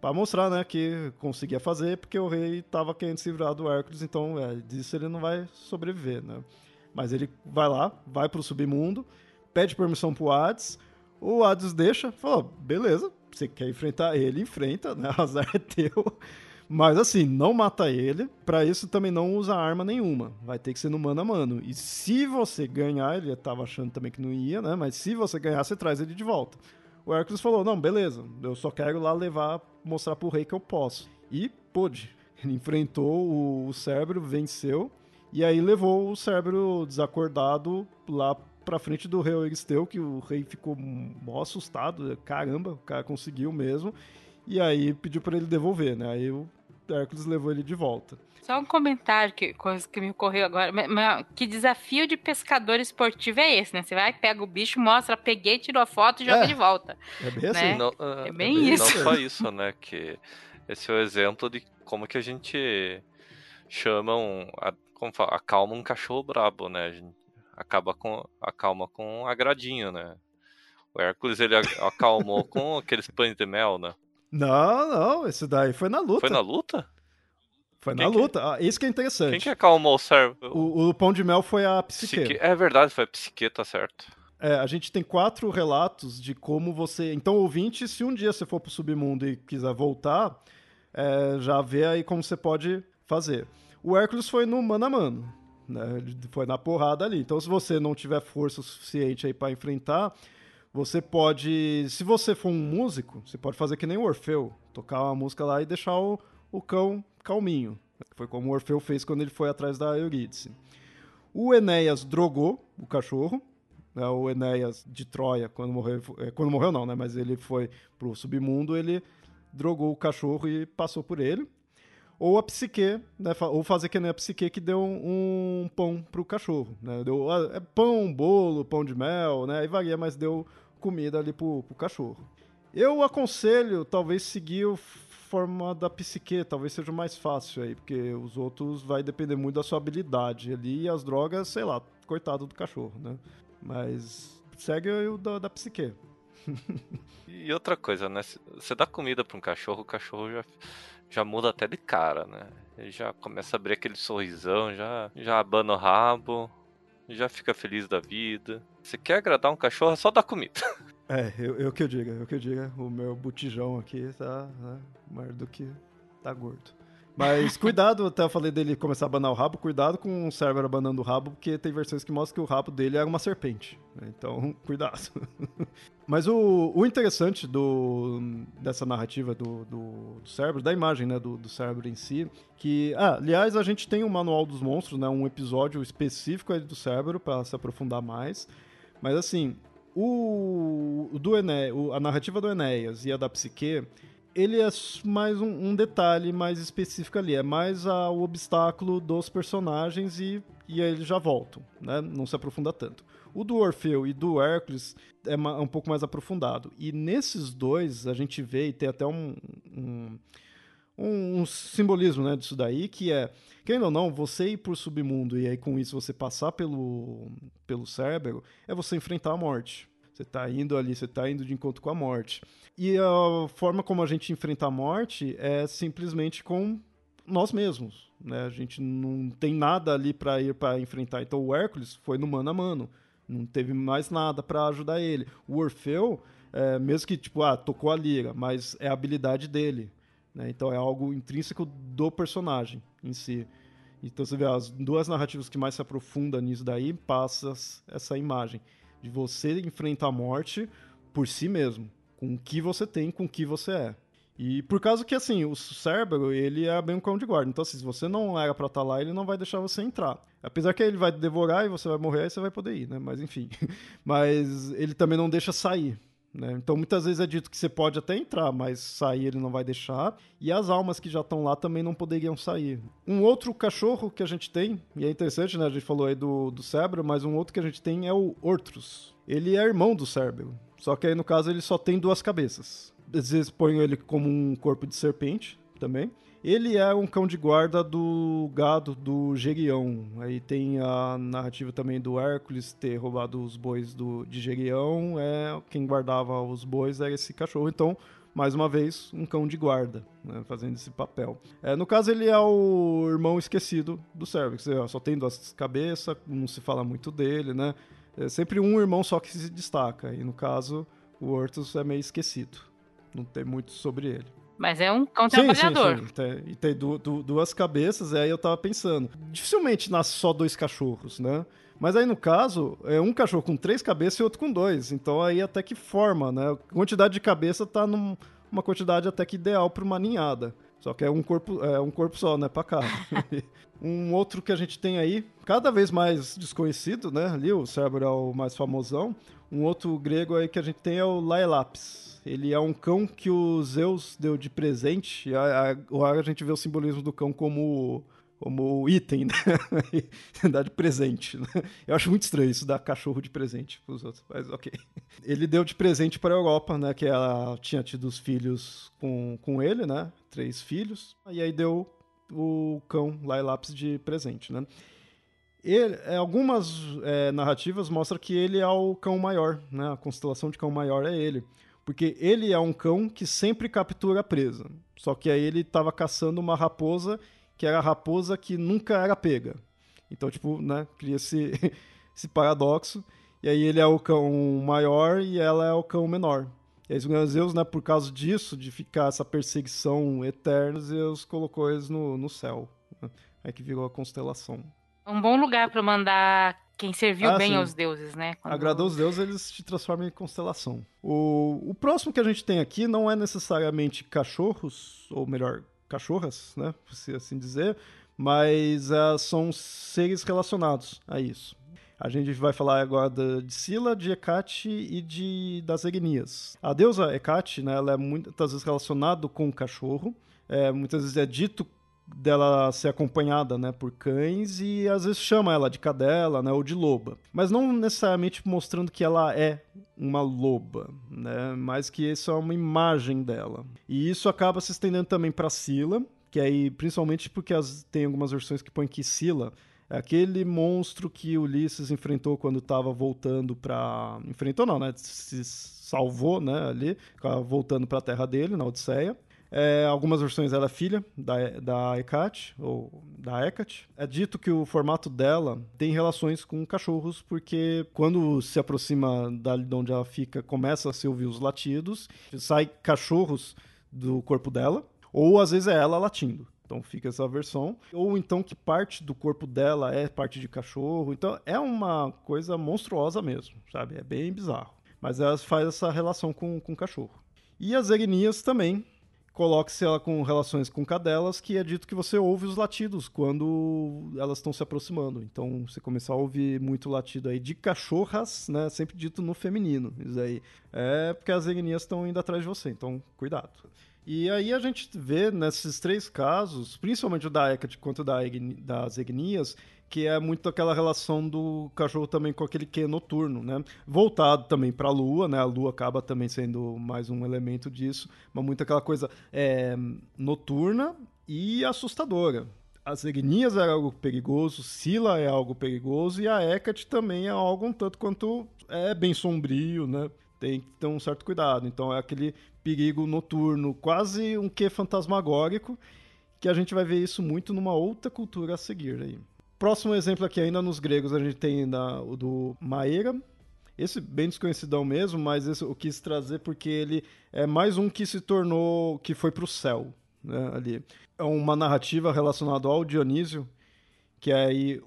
para mostrar, né, que conseguia fazer, porque o rei estava querendo se livrar do Hércules, então é, disso ele não vai sobreviver, né? Mas ele vai lá, vai pro submundo, pede permissão pro Hades, o Hades deixa, fala, beleza, você quer enfrentar ele, enfrenta, né? Azar é teu. Mas assim, não mata ele, para isso também não usa arma nenhuma. Vai ter que ser no mano a mano. E se você ganhar, ele tava achando também que não ia, né? Mas se você ganhar, você traz ele de volta. O Hércules falou: Não, beleza, eu só quero lá levar, mostrar pro rei que eu posso. E pôde. Ele enfrentou o, Cérebro, venceu, e aí levou o Cérebro desacordado lá pra frente do rei Euristeu, que o rei ficou mó assustado. Caramba, o cara conseguiu mesmo. E aí pediu para ele devolver, né? Aí o Hércules levou ele de volta. Só um comentário, que coisa que me ocorreu agora. Que desafio de pescador esportivo é esse, né? Você vai, pega o bicho, mostra, peguei, tirou a foto e joga É. de volta. É bem Né? assim. Não, ah, É bem não isso. só isso, né? Que esse é o exemplo de como que a gente chama um. A, como fala, acalma um cachorro brabo, né? A gente acaba com. acalma com um agradinho, né? O Hércules ele acalmou com aqueles pães de mel, né? Não, não, esse daí foi na luta. Foi na luta? Foi Quem na que- luta. Ah, isso que é interessante. Quem que acalmou o servo? o, o pão de mel foi a Psique... psique. É verdade, foi a psique, tá certo. É, a gente tem quatro relatos de como você. Então, ouvinte, se um dia você for pro submundo e quiser voltar, é, já vê aí como você pode fazer. O Hércules foi no mano a mano. Né? Ele Foi na porrada ali. Então, se você não tiver força suficiente aí para enfrentar, você pode. Se você for um músico, você pode fazer que nem o Orfeu, tocar uma música lá e deixar o, o cão calminho. Foi como o Orfeu fez quando ele foi atrás da Eurídice. O Enéas drogou o cachorro, né, o Enéas de Troia, quando morreu, eh, quando morreu não, né, mas ele foi pro submundo, ele drogou o cachorro e passou por ele. Ou a psique, né, ou fazer que nem a psique que deu um, um pão pro cachorro, né, deu ah, é pão, bolo, pão de mel, né, aí varia, mas deu comida ali pro, pro cachorro. Eu aconselho, talvez, seguir o forma da psique, talvez seja mais fácil aí, porque os outros vai depender muito da sua habilidade ali, e as drogas, sei lá, coitado do cachorro, né? Mas segue o da, da psique. E outra coisa, né? Você dá comida pra um cachorro, o cachorro já, já muda até de cara, né? Ele já começa a abrir aquele sorrisão, já, já abana o rabo, já fica feliz da vida. Você quer agradar um cachorro, é só dar comida. É, eu, eu que eu diga, eu que eu diga, o meu botijão aqui tá né, maior do que tá gordo. Mas cuidado, até eu falei dele começar a abanar o rabo, cuidado com o Cerber abanando o rabo, porque tem versões que mostram que o rabo dele é uma serpente. Então, cuidado. Mas o, o interessante do, dessa narrativa do, do, do Cerber, da imagem né, do, do Cerber em si, que. Ah, aliás, a gente tem o Manual dos Monstros, né, um episódio específico do Cerber para se aprofundar mais. Mas assim, o, o do Ené, o- a narrativa do Enéas e a da Psique, ele é mais um, um detalhe mais específico ali. É mais a- o obstáculo dos personagens e, e aí eles já voltam, né? Não se aprofunda tanto. O do Orfeu e do Hércules é ma- um pouco mais aprofundado. E nesses dois, a gente vê, e tem até um, um, um- um simbolismo né, disso daí, que é, querendo ou não, você ir por submundo e aí com isso você passar pelo, pelo Cérebro, é você enfrentar a morte. Você tá indo ali, você tá indo de encontro com a morte. E a forma como a gente enfrenta a morte é simplesmente com nós mesmos, né? A gente não tem nada ali para ir para enfrentar. Então o Hércules foi no mano a mano, não teve mais nada para ajudar ele. O Orfeu, é, mesmo que tipo, ah, tocou a lira, mas é a habilidade dele, né? Então é algo intrínseco do personagem em si. Então você vê as duas narrativas que mais se aprofundam nisso daí, passa essa imagem de você enfrentar a morte por si mesmo, com o que você tem, com o que você é. E por causa que, assim, o cérebro, ele é bem um cão de guarda. Então, assim, se você não era pra estar tá lá, ele não vai deixar você entrar. Apesar que ele vai devorar e você vai morrer, aí você vai poder ir, né? Mas, enfim. Mas ele também não deixa sair. Né? Então, muitas vezes é dito que você pode até entrar, mas sair ele não vai deixar. E as almas que já estão lá também não poderiam sair. Um outro cachorro que a gente tem, e é interessante, né? A gente falou aí do, do cérebro, mas um outro que a gente tem é o Ortrus. Ele é irmão do cérebro. Só que aí, no caso, ele só tem duas cabeças às vezes põem ele como um corpo de serpente também. Ele é um cão de guarda do gado do Gerião. Aí tem a narrativa também do Hércules ter roubado os bois do, de Gerião. É, quem guardava os bois era esse cachorro. Então, mais uma vez, um cão de guarda, né, fazendo esse papel. É, no caso, ele é o irmão esquecido do Cervix. Só tem duas cabeças, não se fala muito dele, né? É sempre um irmão só que se destaca. E no caso, o Ortus é meio esquecido não tem muito sobre ele. Mas é um cão trabalhador. Sim, sim. Tem, e tem du, du, duas cabeças, aí eu tava pensando. Dificilmente nasce só dois cachorros, né? Mas aí, no caso, é um cachorro com três cabeças e outro com dois. Então aí até que forma, né? A quantidade de cabeça tá numa quantidade até que ideal para uma ninhada. Só que é um corpo, é um corpo só, né? Pra cá. um outro que a gente tem aí, cada vez mais desconhecido, né? Ali, o cérebro é o mais famosão. Um outro grego aí que a gente tem é o Laelapis ele é um cão que o Zeus deu de presente. A, a, a gente vê o simbolismo do cão como como item, né? dar de presente. Né? Eu acho muito estranho isso dar cachorro de presente para os outros, mas ok. Ele deu de presente para a Europa, né? Que ela tinha tido os filhos com, com ele, né? Três filhos. E aí deu o cão Lailaps de presente, né? Ele, é, algumas é, narrativas mostram que ele é o cão maior, né? A constelação de cão maior é ele. Porque ele é um cão que sempre captura a presa. Só que aí ele estava caçando uma raposa que era a raposa que nunca era pega. Então, tipo, né, cria esse, esse paradoxo. E aí ele é o cão maior e ela é o cão menor. E aí os Zeus, né, por causa disso, de ficar essa perseguição eterna, Zeus colocou eles no, no céu. Né? Aí que virou a constelação. Um bom lugar para mandar quem serviu ah, bem sim. aos deuses, né? Quando... Agradou os deuses, eles te transformam em constelação. O, o próximo que a gente tem aqui não é necessariamente cachorros, ou melhor, cachorras, né? Por assim dizer, mas uh, são seres relacionados a isso. A gente vai falar agora de Sila, de Hecate e de, das Egnias. A deusa Hecate, né, ela é muitas vezes relacionada com o cachorro. É, muitas vezes é dito dela ser acompanhada, né, por cães e às vezes chama ela de cadela, né, ou de loba, mas não necessariamente mostrando que ela é uma loba, né, mas que isso é uma imagem dela. E isso acaba se estendendo também para Sila, que aí principalmente porque as, tem algumas versões que põem que Sila é aquele monstro que Ulisses enfrentou quando estava voltando para enfrentou não, né, se salvou, né, ali, voltando para a terra dele na Odisseia. É, algumas versões ela é filha da, da Hecate, ou da Hecate. É dito que o formato dela tem relações com cachorros, porque quando se aproxima dali de onde ela fica, começa a se ouvir os latidos, sai cachorros do corpo dela, ou às vezes é ela latindo. Então fica essa versão. Ou então que parte do corpo dela é parte de cachorro. Então é uma coisa monstruosa mesmo, sabe? É bem bizarro. Mas ela faz essa relação com, com cachorro. E as Egnias também coloque-se ela com relações com cadelas, que é dito que você ouve os latidos quando elas estão se aproximando. Então, você começar a ouvir muito latido aí de cachorras, né? Sempre dito no feminino. Isso aí é porque as egnias estão indo atrás de você, então cuidado. E aí a gente vê nesses três casos, principalmente o da Hecate quanto da das egnias, que é muito aquela relação do cachorro também com aquele que noturno, né? Voltado também para a lua, né? A lua acaba também sendo mais um elemento disso, mas muito aquela coisa é, noturna e assustadora. As Egnias é algo perigoso, Sila é algo perigoso e a Hecate também é algo um tanto quanto é bem sombrio, né? Tem que ter um certo cuidado. Então é aquele perigo noturno, quase um que fantasmagórico, que a gente vai ver isso muito numa outra cultura a seguir aí. Próximo exemplo aqui, ainda nos gregos, a gente tem ainda o do Maera. Esse bem desconhecidão mesmo, mas esse eu quis trazer porque ele é mais um que se tornou, que foi para o céu, né, ali. É uma narrativa relacionada ao Dionísio, que aí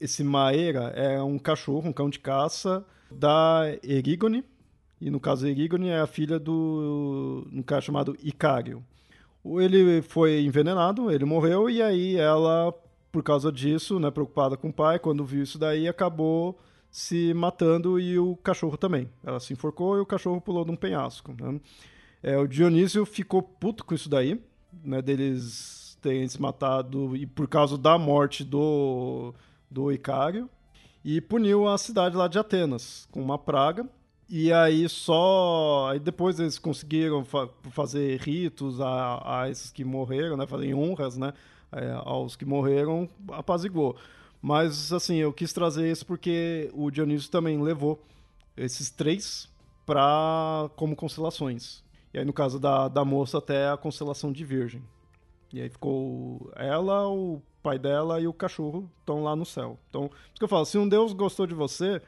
esse Maera é um cachorro, um cão de caça da Erigone, e no caso Erigone é a filha do um cara chamado Icário. Ele foi envenenado, ele morreu, e aí ela, por causa disso, né, preocupada com o pai, quando viu isso daí, acabou se matando e o cachorro também. Ela se enforcou e o cachorro pulou de um penhasco. Né? É, o Dionísio ficou puto com isso daí, né, deles terem se matado e por causa da morte do, do Icário, e puniu a cidade lá de Atenas com uma praga. E aí só. Aí depois eles conseguiram fa fazer ritos a, a esses que morreram, né? Fazer honras, né? É, aos que morreram, apazigou. Mas assim, eu quis trazer isso porque o Dionísio também levou esses três para como constelações. E aí, no caso da, da moça, até a constelação de Virgem. E aí ficou ela, o pai dela e o cachorro estão lá no céu. Então, isso que eu falo, se um Deus gostou de você,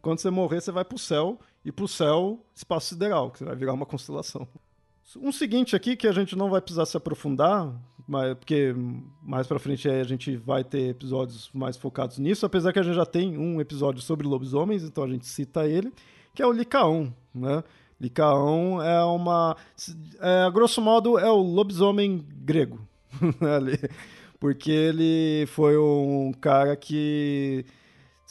quando você morrer, você vai pro céu, e pro céu, espaço sideral, que você vai virar uma constelação. Um seguinte aqui, que a gente não vai precisar se aprofundar, mas, porque mais pra frente a gente vai ter episódios mais focados nisso, apesar que a gente já tem um episódio sobre lobisomens, então a gente cita ele, que é o Licaon, né? Licaon é uma. É, grosso modo, é o lobisomem grego. porque ele foi um cara que.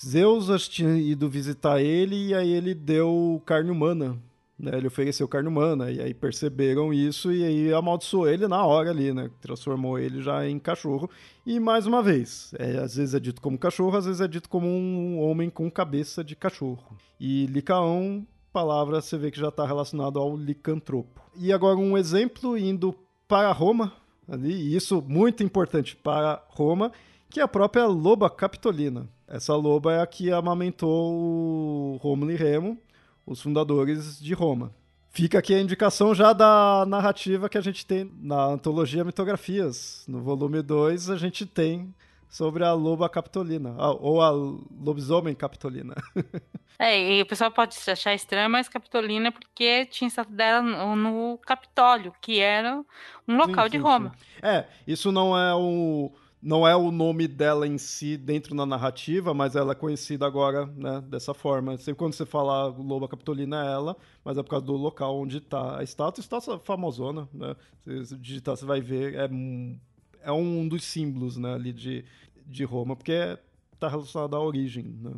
Zeus tinha ido visitar ele e aí ele deu carne humana. Né? Ele ofereceu carne humana. E aí perceberam isso e aí amaldiçoou ele na hora ali, né? Transformou ele já em cachorro. E mais uma vez, é, às vezes é dito como cachorro, às vezes é dito como um homem com cabeça de cachorro. E Licaon palavra você vê que já está relacionado ao licantropo. E agora um exemplo indo para Roma, ali, e isso muito importante para Roma, que é a própria loba capitolina. Essa loba é a que amamentou o Rômulo e Remo, os fundadores de Roma. Fica aqui a indicação já da narrativa que a gente tem na antologia Mitografias. No volume 2 a gente tem sobre a loba capitolina, ou a lobisomem capitolina. É, e o pessoal pode achar estranho, mas Capitolina é porque tinha estátua dela no, no Capitólio, que era um local sim, de Roma. Sim. É, isso não é o não é o nome dela em si dentro da narrativa, mas ela é conhecida agora né, dessa forma. Sempre quando você fala Loba Capitolina é ela, mas é por causa do local onde está a estátua. A estátua famosona, né? Se digitar, você vai ver. É, é um dos símbolos né, ali de, de Roma, porque está relacionado à origem. Né?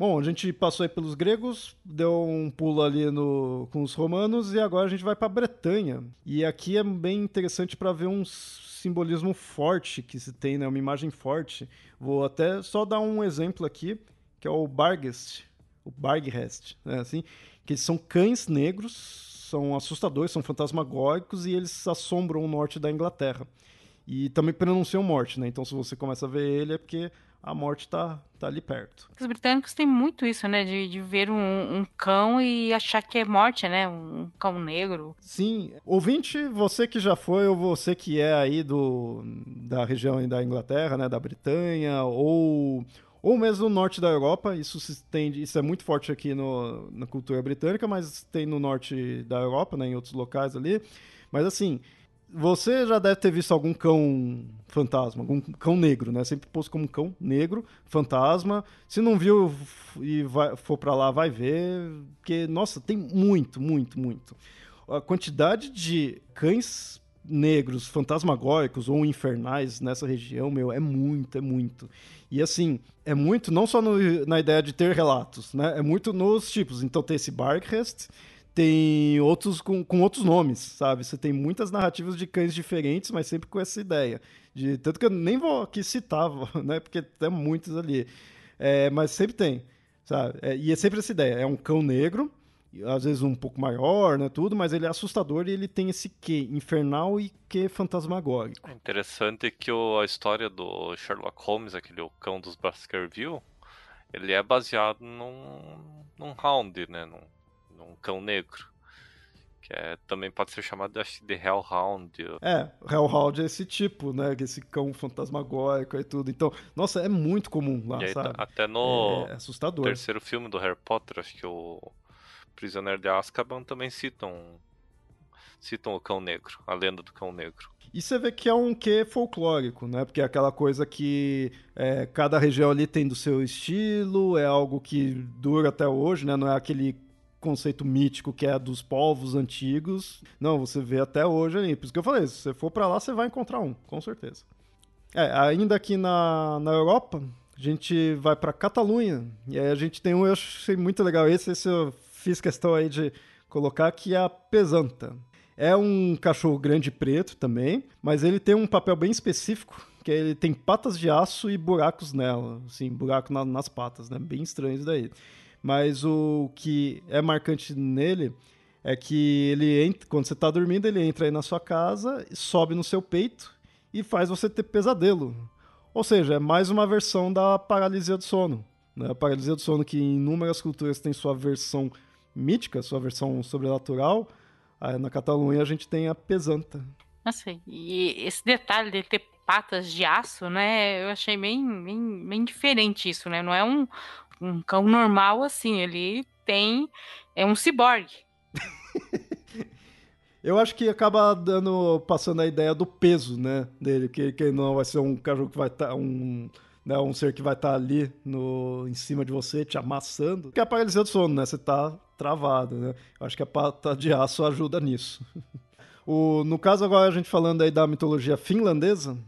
Bom, a gente passou aí pelos gregos, deu um pulo ali no, com os romanos e agora a gente vai para Bretanha. E aqui é bem interessante para ver um simbolismo forte que se tem, né? Uma imagem forte. Vou até só dar um exemplo aqui, que é o Barghest, o Barghest, né? Assim, que são cães negros, são assustadores, são fantasmagóricos e eles assombram o norte da Inglaterra. E também pronunciam morte, né? Então se você começa a ver ele é porque a morte está tá ali perto. Os britânicos têm muito isso, né? De, de ver um, um, cão e achar que é morte, né? Um cão negro. Sim. Ouvinte, você que já foi, ou você que é aí do, da região da Inglaterra, né? Da Bretanha, ou, ou mesmo no norte da Europa, isso se estende, isso é muito forte aqui no, na cultura britânica, mas tem no norte da Europa, né? Em outros locais ali. Mas assim, você já deve ter visto algum cão fantasma, algum cão negro, né? Sempre posto como cão negro, fantasma. Se não viu e vai, for para lá, vai ver. Porque, nossa, tem muito, muito, muito. A quantidade de cães negros, fantasmagóricos ou infernais nessa região, meu, é muito, é muito. E assim, é muito não só no, na ideia de ter relatos, né? É muito nos tipos. Então tem esse Barkhest, tem outros com, com outros nomes, sabe? Você tem muitas narrativas de cães diferentes, mas sempre com essa ideia. De, tanto que eu nem vou aqui citar, né? Porque tem muitos ali. É, mas sempre tem, sabe? É, e é sempre essa ideia. É um cão negro, às vezes um pouco maior, né? Tudo, mas ele é assustador e ele tem esse quê infernal e quê fantasmagórico. É interessante que o, a história do Sherlock Holmes, aquele o cão dos Baskerville, ele é baseado num, num Hound, né? Num um cão negro. Que é, também pode ser chamado acho, de Hellhound. É, Hellhound é esse tipo, né? Esse cão fantasmagórico e tudo. Então, nossa, é muito comum lá, aí, sabe? Até no é assustador. terceiro filme do Harry Potter, acho que o Prisioneiro de Azkaban também cita um, citam o cão negro, a lenda do cão negro. E você vê que é um quê folclórico, né? Porque é aquela coisa que é, cada região ali tem do seu estilo, é algo que dura até hoje, né? Não é aquele conceito mítico que é dos povos antigos. Não, você vê até hoje ali. Por isso que eu falei, se você for para lá, você vai encontrar um, com certeza. É, ainda aqui na, na Europa, a gente vai para Catalunha. E aí a gente tem um, eu achei muito legal esse, esse eu fiz questão aí de colocar, que é a pesanta. É um cachorro grande preto também, mas ele tem um papel bem específico, que é ele tem patas de aço e buracos nela, assim, buraco na, nas patas, né? Bem estranho isso daí. Mas o que é marcante nele é que ele entra, quando você está dormindo, ele entra aí na sua casa, sobe no seu peito e faz você ter pesadelo. Ou seja, é mais uma versão da paralisia do sono. Né? A paralisia do sono, que em inúmeras culturas tem sua versão mítica, sua versão sobrenatural, na Catalunha a gente tem a pesanta. Nossa, e esse detalhe dele ter patas de aço, né? Eu achei bem, bem, bem diferente isso, né? Não é um, um cão normal assim, ele tem. É um ciborgue. Eu acho que acaba dando, passando a ideia do peso, né, dele, que, que não vai ser um cachorro que vai estar, tá, um, né, um ser que vai estar tá ali no, em cima de você, te amassando. Que é a paralisia do sono, né, você tá travado, né. Eu acho que a pata de aço ajuda nisso. o, no caso agora a gente falando aí da mitologia finlandesa,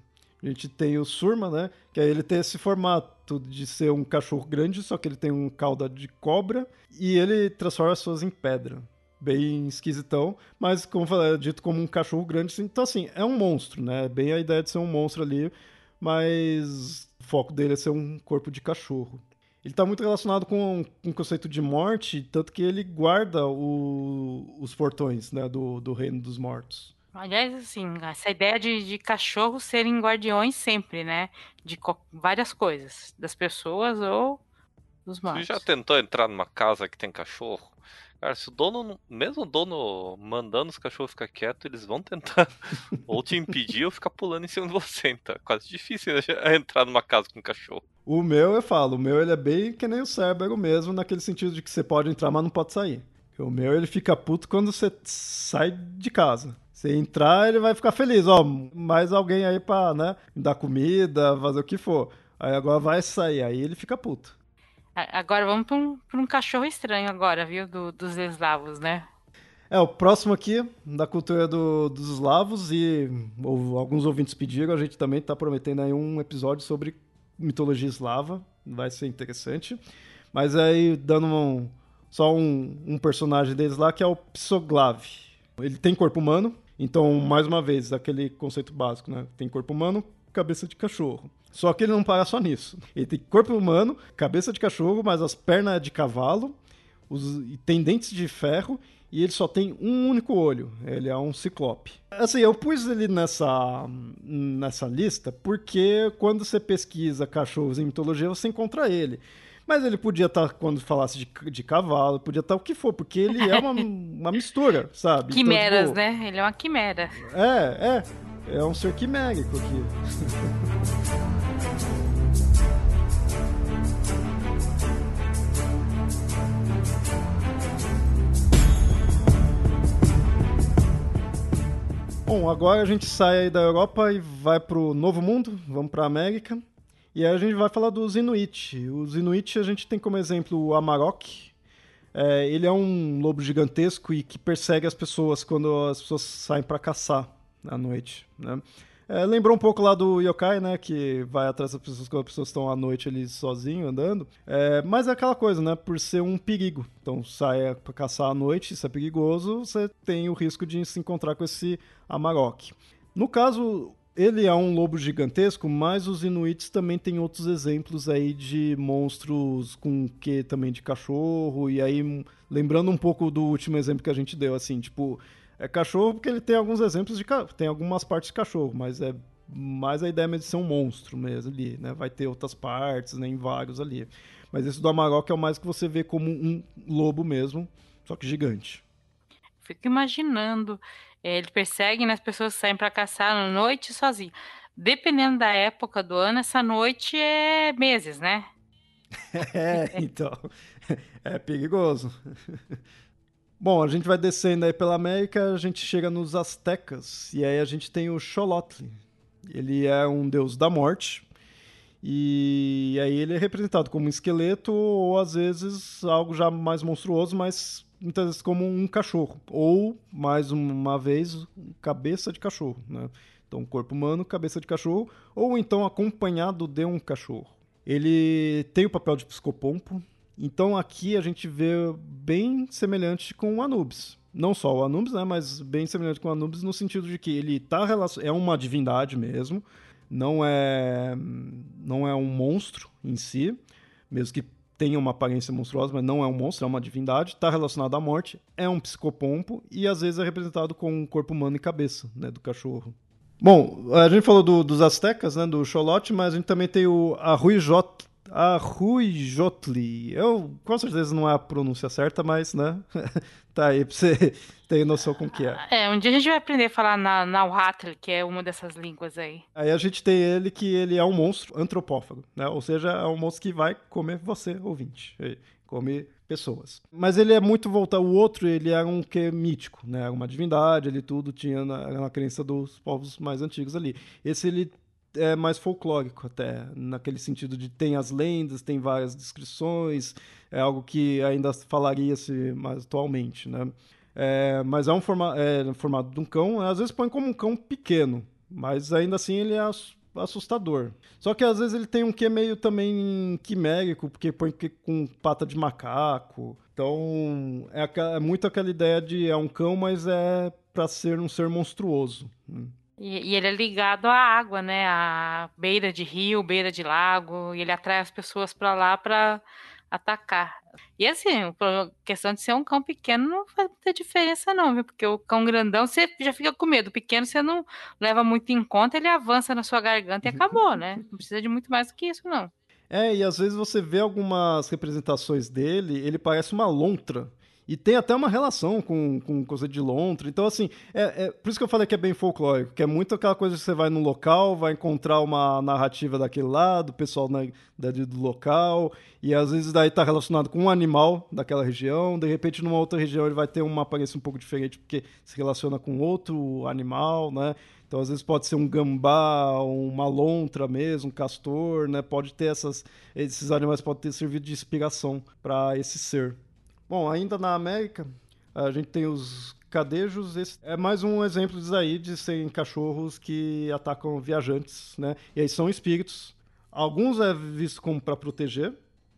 a gente tem o Surma, né, que aí ele tem esse formato de ser um cachorro grande, só que ele tem um cauda de cobra e ele transforma as pessoas em pedra bem esquisitão, mas como falei, é dito como um cachorro grande, então assim, é um monstro, né? Bem a ideia de ser um monstro ali, mas o foco dele é ser um corpo de cachorro. Ele está muito relacionado com, com o conceito de morte, tanto que ele guarda o, os portões né, do, do reino dos mortos. Aliás, assim, essa ideia de, de cachorros serem guardiões sempre, né? De várias coisas, das pessoas ou dos mortos. Você já tentou entrar numa casa que tem cachorro? Cara, se o dono, mesmo o dono mandando os cachorros ficar quietos, eles vão tentar ou te impedir ou ficar pulando em cima de você. Então é quase difícil né, entrar numa casa com um cachorro. O meu, eu falo, o meu ele é bem que nem o Cerberus mesmo, naquele sentido de que você pode entrar, mas não pode sair. O meu, ele fica puto quando você sai de casa. Se entrar, ele vai ficar feliz. Ó, mais alguém aí pra, né, dar comida, fazer o que for. Aí agora vai sair, aí ele fica puto. Agora vamos para um, um cachorro estranho agora, viu? Do, dos eslavos, né? É, o próximo aqui, da cultura do, dos eslavos, e ou, alguns ouvintes pediram, a gente também está prometendo aí um episódio sobre mitologia eslava, vai ser interessante. Mas aí, dando um, só um, um, personagem deles lá, que é o Psoglav. Ele tem corpo humano, então, mais uma vez, aquele conceito básico, né? Tem corpo humano, cabeça de cachorro. Só que ele não para só nisso. Ele tem corpo humano, cabeça de cachorro, mas as pernas de cavalo, os, tem dentes de ferro e ele só tem um único olho. Ele é um ciclope. Assim, eu pus ele nessa, nessa lista porque quando você pesquisa cachorros em mitologia, você encontra ele. Mas ele podia estar, tá, quando falasse de, de cavalo, podia estar tá o que for, porque ele é uma, uma mistura, sabe? Então, Quimeras, então, tipo, né? Ele é uma quimera. É, é. É um ser quimérico aqui. Bom, agora a gente sai da Europa e vai pro Novo Mundo, vamos pra América. E aí a gente vai falar dos Inuit. Os Inuit a gente tem como exemplo o Amarok. É, ele é um lobo gigantesco e que persegue as pessoas quando as pessoas saem para caçar à noite, né? É, lembrou um pouco lá do Yokai, né? Que vai atrás das pessoas quando as pessoas estão à noite ali sozinho, andando. É, mas é aquela coisa, né? Por ser um perigo. Então, sai para caçar à noite, isso é perigoso, você tem o risco de se encontrar com esse Amarok. No caso, ele é um lobo gigantesco, mas os Inuits também têm outros exemplos aí de monstros com que também de cachorro. E aí, lembrando um pouco do último exemplo que a gente deu, assim, tipo é cachorro porque ele tem alguns exemplos de tem algumas partes de cachorro, mas é mais a ideia de ser um monstro mesmo ali, né? Vai ter outras partes, né, em vários ali. Mas esse do Amarok é o mais que você vê como um lobo mesmo, só que gigante. Fico imaginando, é, ele persegue, né, as pessoas saem para caçar na noite sozinho. Dependendo da época do ano, essa noite é meses, né? é, então, é perigoso. Bom, a gente vai descendo aí pela América, a gente chega nos Aztecas, e aí a gente tem o Xolotl. Ele é um deus da morte, e aí ele é representado como um esqueleto, ou às vezes algo já mais monstruoso, mas muitas vezes como um cachorro. Ou, mais uma vez, cabeça de cachorro, né? Então, corpo humano, cabeça de cachorro, ou então acompanhado de um cachorro. Ele tem o papel de psicopompo, então aqui a gente vê bem semelhante com o Anubis. Não só o Anubis, né, mas bem semelhante com o Anubis no sentido de que ele tá é uma divindade mesmo, não é não é um monstro em si, mesmo que tenha uma aparência monstruosa, mas não é um monstro, é uma divindade, está relacionado à morte, é um psicopompo e às vezes é representado com um corpo humano e cabeça, né, do cachorro. Bom, a gente falou do, dos astecas, né, do Xolote, mas a gente também tem o Arruijot, Arruijotli. Eu, com certeza não é a pronúncia certa, mas, né, tá aí pra você ter noção com que é. É, um dia a gente vai aprender a falar na, na Uhatl, que é uma dessas línguas aí. Aí a gente tem ele que ele é um monstro antropófago, né, ou seja, é um monstro que vai comer você, ouvinte. Come pessoas. Mas ele é muito voltado. O outro, ele era um que mítico, né? Uma divindade, ele tudo tinha na, na crença dos povos mais antigos ali. Esse ele é mais folclórico até, naquele sentido de tem as lendas, tem várias descrições, é algo que ainda falaria-se mais atualmente, né? É, mas é um forma, é, formato de um cão, às vezes põe como um cão pequeno, mas ainda assim ele é assustador. Só que às vezes ele tem um que meio também quimérico, porque põe com pata de macaco. Então é, é muito aquela ideia de é um cão, mas é para ser um ser monstruoso. Né? E, e, ele é ligado à água, né? À beira de rio, beira de lago, e ele atrai as pessoas para lá para atacar. E assim, a questão de ser um cão pequeno não faz muita diferença, não, viu? Porque o cão grandão você já fica com medo. O pequeno você não leva muito em conta, ele avança na sua garganta e acabou, né? Não precisa de muito mais do que isso, não. É, e às vezes você vê algumas representações dele, ele parece uma lontra. E tem até uma relação com, com coisa de lontra. Então, assim, é, é, por isso que eu falei que é bem folclórico, que é muito aquela coisa que você vai no local, vai encontrar uma narrativa daquele lado, o pessoal na, do local, e às vezes daí tá relacionado com um animal daquela região, de repente numa outra região ele vai ter uma aparência um pouco diferente porque se relaciona com outro animal, né? Então, às vezes pode ser um gambá, uma lontra mesmo, um castor, né? Pode ter essas... Esses animais podem ter servido de inspiração para esse ser. Bom, ainda na América, a gente tem os cadejos. Esse é mais um exemplo disso aí, de serem cachorros que atacam viajantes, né? E aí são espíritos. Alguns é visto como para proteger,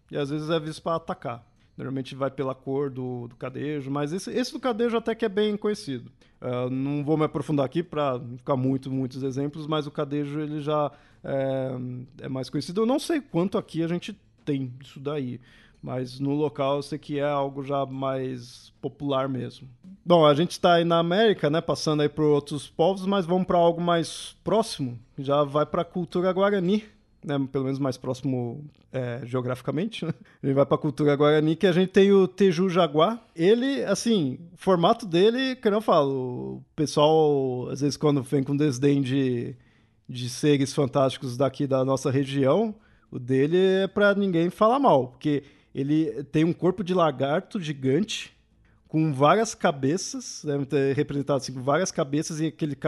e às vezes é visto para atacar. Normalmente vai pela cor do, do cadejo, mas esse, esse do cadejo até que é bem conhecido. Uh, não vou me aprofundar aqui para ficar muito, muitos exemplos, mas o cadejo ele já é, é mais conhecido. Eu não sei quanto aqui a gente tem disso daí mas no local eu sei que é algo já mais popular mesmo. Bom, a gente está aí na América, né, passando aí por outros povos, mas vamos para algo mais próximo, já vai para a cultura guarani, né, pelo menos mais próximo é, geograficamente, né? A gente vai para a cultura guarani, que a gente tem o Teju Jaguar. Ele, assim, o formato dele, que eu falo, o pessoal, às vezes, quando vem com desdém de, de seres fantásticos daqui da nossa região, o dele é para ninguém falar mal, porque ele tem um corpo de lagarto gigante com várias cabeças, deve ter representado assim, várias cabeças e aquele,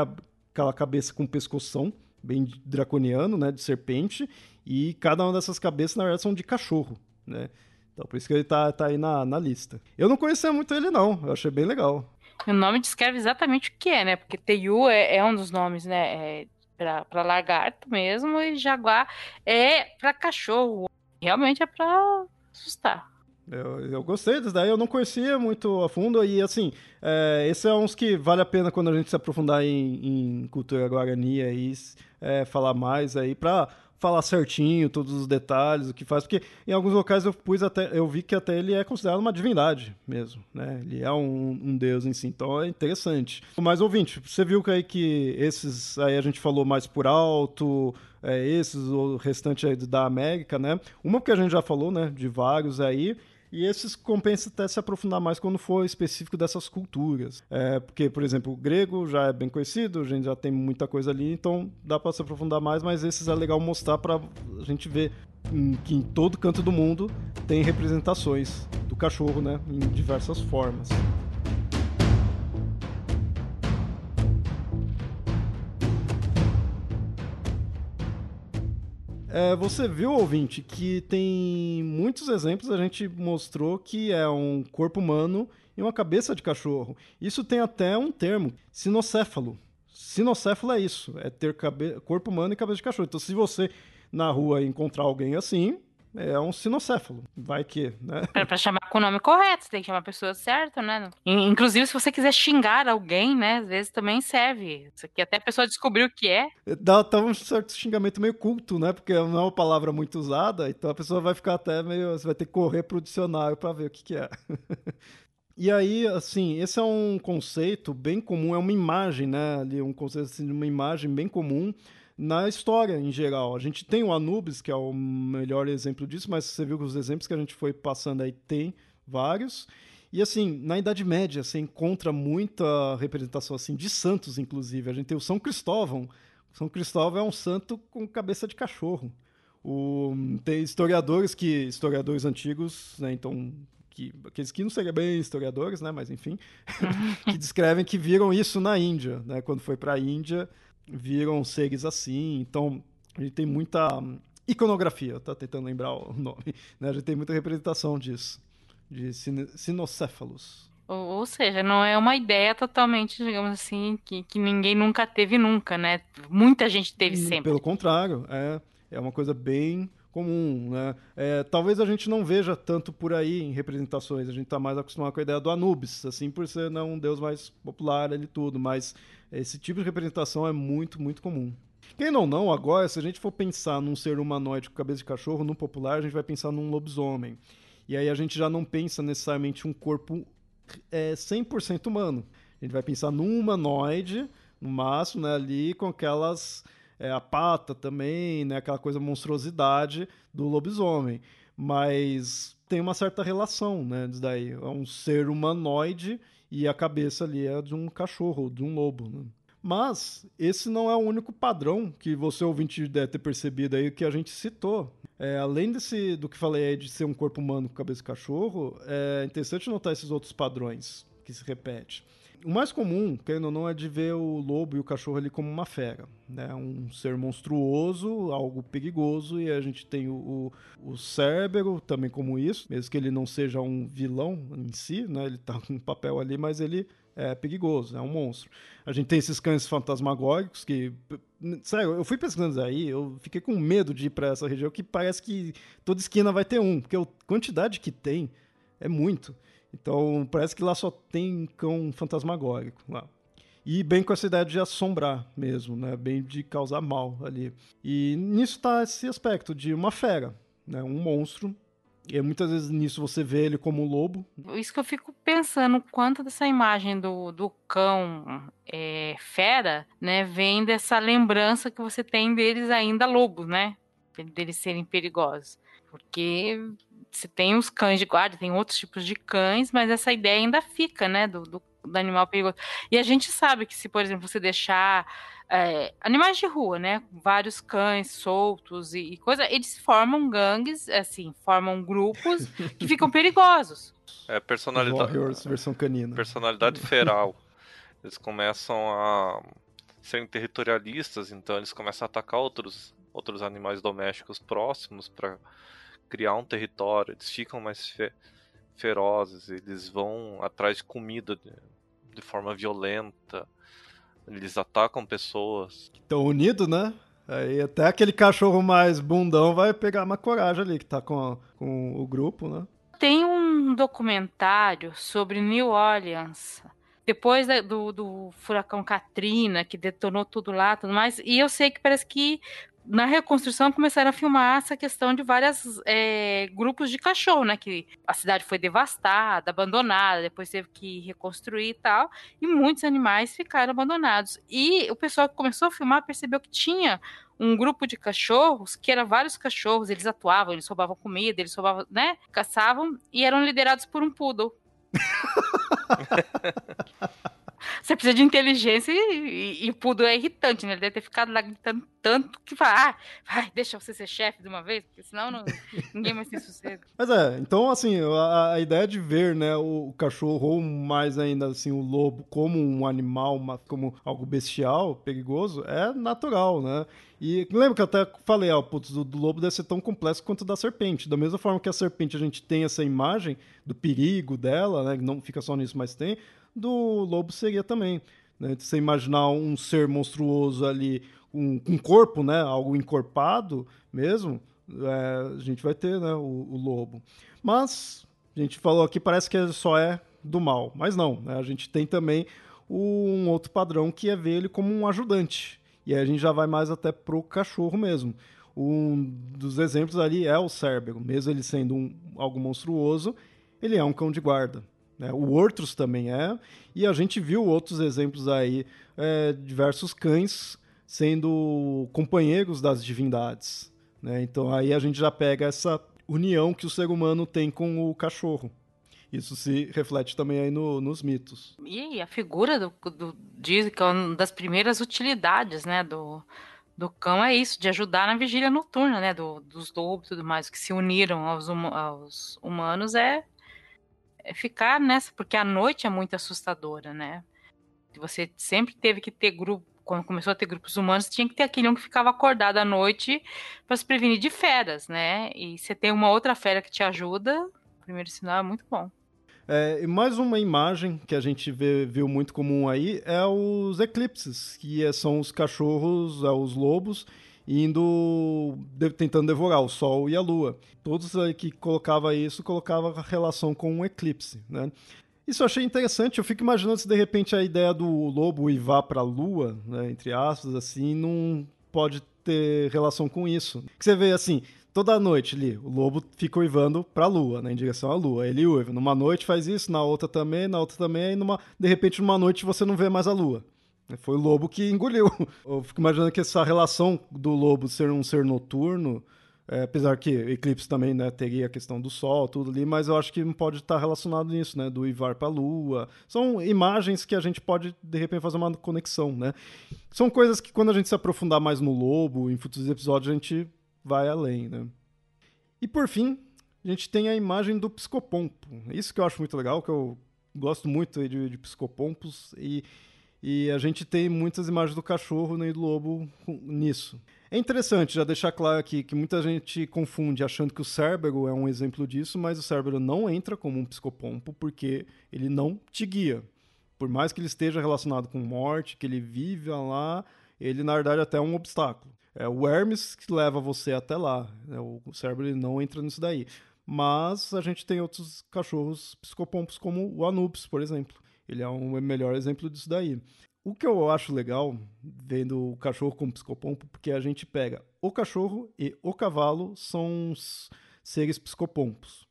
aquela cabeça com pescoção, bem draconiano, né, de serpente, e cada uma dessas cabeças, na verdade, são de cachorro, né? Então, por isso que ele tá, tá aí na, na lista. Eu não conhecia muito ele, não. Eu achei bem legal. O nome descreve exatamente o que é, né? Porque Teiu é, é um dos nomes, né? É para lagarto mesmo, e Jaguar é para cachorro. Realmente é para assustar. Eu, eu gostei disso daí, eu não conhecia muito a fundo, e assim, é, esse é uns que vale a pena quando a gente se aprofundar em, em cultura guarani aí, é, falar mais aí, pra falar certinho todos os detalhes, o que faz, porque em alguns locais eu pus até, eu vi que até ele é considerado uma divindade mesmo, né? Ele é um, um deus em si, então é interessante. Mas ouvinte, você viu que aí que esses aí a gente falou mais por alto, é, esses, o restante aí da América, né? Uma porque a gente já falou, né, de vários aí, e esses compensa até se aprofundar mais quando for específico dessas culturas. É, porque, por exemplo, o grego já é bem conhecido, a gente já tem muita coisa ali, então dá para se aprofundar mais, mas esses é legal mostrar para a gente ver que em todo canto do mundo tem representações do cachorro, né, em diversas formas. É, você viu, ouvinte, que tem muitos exemplos, a gente mostrou que é um corpo humano e uma cabeça de cachorro. Isso tem até um termo, sinocéfalo. Sinocéfalo é isso, é ter corpo humano e cabeça de cachorro. Então, se você na rua encontrar alguém assim, é um sinocéfalo. Vai que, né? Pra, pra, chamar com o nome correto, você tem que chamar a pessoa certa, né? Inclusive, se você quiser xingar alguém, né? Às vezes também serve. Isso aqui até a pessoa descobrir o que é. Dá até um certo xingamento meio culto, né? Porque não é uma palavra muito usada, então a pessoa vai ficar até meio. Você vai ter que correr pro dicionário para ver o que, que é. E aí, assim, esse é um conceito bem comum, é uma imagem, né? Ali, um conceito assim, de uma imagem bem comum na história em geral. A gente tem o Anubis, que é o melhor exemplo disso, mas você viu que os exemplos que a gente foi passando aí tem vários. E assim, na Idade Média, você encontra muita representação assim de santos, inclusive. A gente tem o São Cristóvão. São Cristóvão é um santo com cabeça de cachorro. O, tem historiadores que historiadores antigos, né, então que aqueles que não seriam bem historiadores, né, mas enfim, que descrevem que viram isso na Índia, né, quando foi para a Índia, viram seres assim. Então, a gente tem muita iconografia, tá tentando lembrar o nome, né? A gente tem muita representação disso, de sinocéfalos. Ou, ou seja, não é uma ideia totalmente, digamos assim, que, que ninguém nunca teve nunca, né? Muita gente teve sempre. Pelo contrário, é, é uma coisa bem comum, né? É, talvez a gente não veja tanto por aí em representações, a gente está mais acostumado com a ideia do Anubis, assim, por ser não, um deus mais popular ali tudo, mas esse tipo de representação é muito, muito comum. Quem não, não, agora, se a gente for pensar num ser humanoide com cabeça de cachorro, no popular, a gente vai pensar num lobisomem. E aí a gente já não pensa necessariamente um corpo é, 100% humano. A gente vai pensar num humanoide, no máximo, né, ali com aquelas. É, a pata também, né, aquela coisa monstruosidade do lobisomem. Mas tem uma certa relação, né, disso daí. É um ser humanoide e a cabeça ali é de um cachorro, de um lobo. Né? Mas esse não é o único padrão que você ouvinte deve ter percebido aí que a gente citou. É, além desse, do que falei aí de ser um corpo humano com cabeça de cachorro, é interessante notar esses outros padrões que se repetem. O mais comum, querendo ou não, é de ver o lobo e o cachorro ali como uma fera, né? Um ser monstruoso, algo perigoso, e a gente tem o, o, o Cérbero também como isso, mesmo que ele não seja um vilão em si, né? Ele tá com um papel ali, mas ele é perigoso, é um monstro. A gente tem esses cães fantasmagóricos que. Sério, eu fui pesquisando aí, eu fiquei com medo de ir para essa região que parece que toda esquina vai ter um, porque a quantidade que tem é muito. Então, parece que lá só tem cão fantasmagórico lá. E bem com essa ideia de assombrar mesmo, né? Bem de causar mal ali. E nisso está esse aspecto de uma fera, né? Um monstro. E muitas vezes nisso você vê ele como um lobo. Isso que eu fico pensando, quanto dessa imagem do, do cão é, fera, né? Vem dessa lembrança que você tem deles ainda lobos, né? Deles serem perigosos. Porque você tem os cães de guarda, tem outros tipos de cães, mas essa ideia ainda fica, né, do, do, do animal perigoso. E a gente sabe que se, por exemplo, você deixar é, animais de rua, né, vários cães soltos e, e coisa, eles formam gangues, assim, formam grupos que ficam perigosos. É personalidade. Warriors versão canina. Personalidade feral. Eles começam a serem territorialistas, então eles começam a atacar outros outros animais domésticos próximos para criar um território, eles ficam mais fe ferozes, eles vão atrás de comida de, de forma violenta, eles atacam pessoas. Estão unidos, né? Aí até aquele cachorro mais bundão vai pegar uma coragem ali que tá com, com o grupo, né? Tem um documentário sobre New Orleans, depois do, do furacão Katrina, que detonou tudo lá, tudo mais, e eu sei que parece que na reconstrução começaram a filmar essa questão de vários é, grupos de cachorro, né? Que a cidade foi devastada, abandonada, depois teve que reconstruir e tal, e muitos animais ficaram abandonados. E o pessoal que começou a filmar percebeu que tinha um grupo de cachorros, que era vários cachorros, eles atuavam, eles roubavam comida, eles roubavam, né? Caçavam e eram liderados por um poodle. você precisa de inteligência e, e, e Pudo é irritante, né? Ele deve ter ficado lá gritando tanto que fala, ah, vai, deixa você ser chefe de uma vez, porque senão não, ninguém mais tem sossego. Mas é, então assim, a, a, ideia de ver, né, o, o, cachorro ou mais ainda assim o lobo como um animal, uma, como algo bestial, perigoso, é natural, né? E lembra que eu até falei, ó, putz, do, do lobo deve ser tão complexo quanto da serpente. Da mesma forma que a serpente a gente tem essa imagem do perigo dela, né, não fica só nisso, mas tem, do lobo seria também. Né? Você imaginar um ser monstruoso ali um, um corpo, né, algo encorpado mesmo, é, a gente vai ter né, o, o, lobo. Mas a gente falou aqui, parece que só é do mal, mas não. Né, a gente tem também um outro padrão que é ver ele como um ajudante. E aí a gente já vai mais até pro cachorro mesmo. Um dos exemplos ali é o Cérbero, mesmo ele sendo um, algo monstruoso, ele é um cão de guarda. Né? O Ortrus também é, e a gente viu outros exemplos aí, é, diversos cães sendo companheiros das divindades. Né? Então aí a gente já pega essa união que o ser humano tem com o cachorro. Isso se reflete também aí no, nos mitos. E a figura do, do diz que é uma das primeiras utilidades, né, do, do cão é isso, de ajudar na vigília noturna, né, do, dos lobos e tudo mais, que se uniram aos, aos humanos é ficar nessa, porque a noite é muito assustadora, né? Você sempre teve que ter grupo quando começou a ter grupos humanos, tinha que ter aquele um que ficava acordado à noite para se prevenir de feras, né? E você tem uma outra fera que te ajuda, o primeiro sinal é muito bom. É, e mais uma imagem que a gente vê, viu muito comum aí é os eclipses, que é, são os cachorros, é, os lobos, indo de, tentando devorar o Sol e a Lua. Todos que colocava isso colocava relação com um eclipse, né? Isso eu achei interessante. Eu fico imaginando se de repente a ideia do lobo ir vá para a lua, né, entre aspas, assim, não pode ter relação com isso. Que você vê assim, toda noite ali, o lobo fica uivando para a lua, né, em direção à lua. Ele uiva. Numa noite faz isso, na outra também, na outra também, e numa, de repente numa noite você não vê mais a lua. Foi o lobo que engoliu. Eu fico imaginando que essa relação do lobo ser um ser noturno é, apesar que Eclipse também né, teria a questão do Sol, tudo ali, mas eu acho que não pode estar relacionado nisso, né? Do Ivar para a Lua. São imagens que a gente pode, de repente, fazer uma conexão, né? São coisas que quando a gente se aprofundar mais no Lobo, em futuros episódios, a gente vai além, né? E por fim, a gente tem a imagem do psicopompo. Isso que eu acho muito legal, que eu gosto muito de, de psicopompos e, e a gente tem muitas imagens do cachorro né, e do lobo nisso. É interessante já deixar claro aqui que muita gente confunde achando que o Cérbero é um exemplo disso, mas o Cérbero não entra como um psicopompo porque ele não te guia. Por mais que ele esteja relacionado com morte, que ele vive lá, ele na verdade até é um obstáculo. É o Hermes que leva você até lá. Né? O Cérbero não entra nisso daí. Mas a gente tem outros cachorros psicopompos como o Anubis, por exemplo. Ele é um melhor exemplo disso daí. O que eu acho legal vendo o cachorro como psicopompo, porque a gente pega o cachorro e o cavalo são seres psicopompos.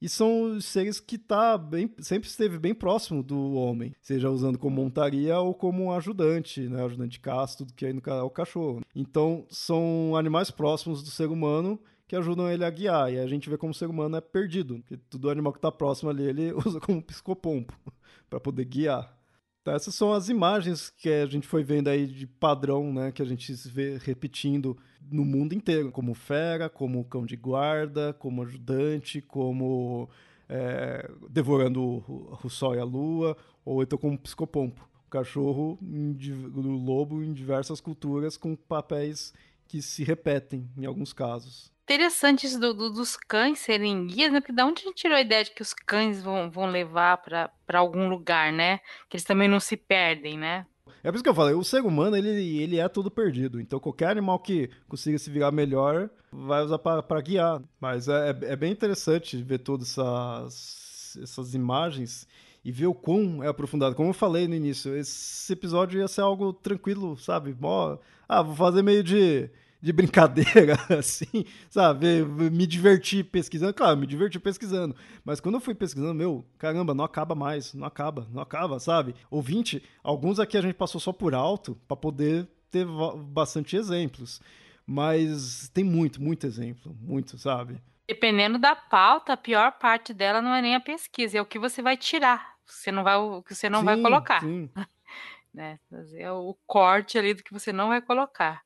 E são seres que tá bem, sempre esteve bem próximo do homem, seja usando como montaria ou como ajudante, né? ajudante de caça, tudo que aí no é o cachorro. Então, são animais próximos do ser humano que ajudam ele a guiar. E a gente vê como o ser humano é perdido, porque todo animal que está próximo ali ele usa como psicopompo para poder guiar. Então, essas são as imagens que a gente foi vendo aí de padrão, né? Que a gente vê repetindo no mundo inteiro, como fera, como cão de guarda, como ajudante, como é, devorando o, o, sol e a lua, ou então como psicopompo. O cachorro, o lobo em diversas culturas com papéis que se repetem em alguns casos interessante isso do, do, dos cães serem guias, né? Porque da onde a gente tirou a ideia de que os cães vão, vão levar para algum lugar, né? Que eles também não se perdem, né? É por isso que eu falei, o ser humano, ele, ele é tudo perdido. Então, qualquer animal que consiga se virar melhor, vai usar para guiar. Mas é, é, é bem interessante ver todas essas, essas imagens e ver o quão é aprofundado. Como eu falei no início, esse episódio ia ser algo tranquilo, sabe? Mó, ah, vou fazer meio de de brincadeira, assim, sabe? Me divertir pesquisando. Claro, me diverti pesquisando. Mas quando eu fui pesquisando, meu, caramba, não acaba mais, não acaba, não acaba, sabe? Ouvinte, alguns aqui a gente passou só por alto para poder ter bastante exemplos. Mas tem muito, muito exemplo, muito, sabe? Dependendo da pauta, a pior parte dela não é nem a pesquisa, é o que você vai tirar. Você não vai, o que você não sim, vai colocar. Sim. né? Fazer o corte ali do que você não vai colocar.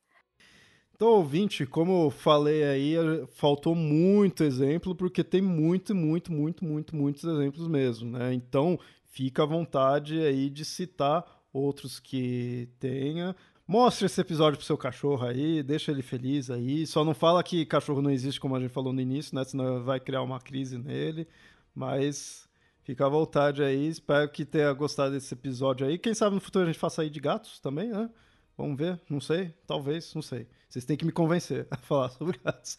Então, ouvinte, como eu falei aí, faltou muito exemplo, porque tem muito, muito, muito, muito, muitos exemplos mesmo, né? Então, fica à vontade aí de citar outros que tenha. Mostre esse episódio pro seu cachorro aí, deixa ele feliz aí. Só não fala que cachorro não existe, como a gente falou no início, né? Senão vai criar uma crise nele. Mas fica à vontade aí. Espero que tenha gostado desse episódio aí. Quem sabe no futuro a gente faça aí de gatos também, né? Vamos ver, não sei, talvez, não sei. Vocês têm que me convencer a falar sobre gatos.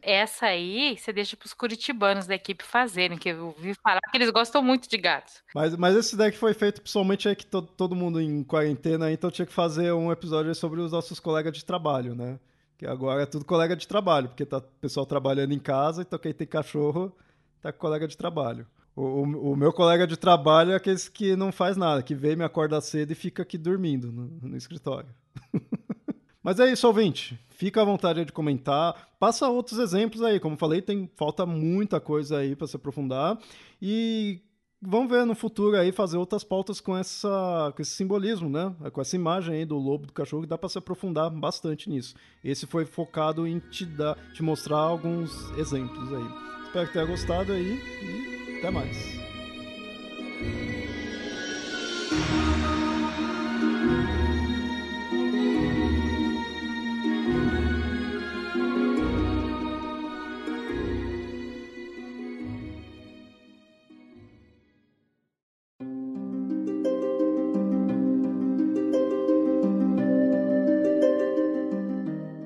Essa aí você deixa para os curitibanos da equipe fazerem, que eu ouvi falar que eles gostam muito de gatos. Mas, mas esse deck foi feito pessoalmente é que to, todo mundo em quarentena, então tinha que fazer um episódio sobre os nossos colegas de trabalho, né? Que agora é tudo colega de trabalho, porque tá o pessoal trabalhando em casa, então quem tem cachorro tá com colega de trabalho. O, o, meu colega de trabalho é aquele que não faz nada, que vem, me acorda cedo e fica aqui dormindo no, no escritório. Mas é isso, ouvinte. Fica à vontade de comentar. Passa outros exemplos aí. Como falei, tem falta muita coisa aí para se aprofundar. E vamos ver no futuro aí fazer outras pautas com, essa, com esse simbolismo, né? Com essa imagem aí do lobo, do cachorro, que dá para se aprofundar bastante nisso. Esse foi focado em te, dar, te mostrar alguns exemplos aí. Espero que tenha gostado aí e até mais.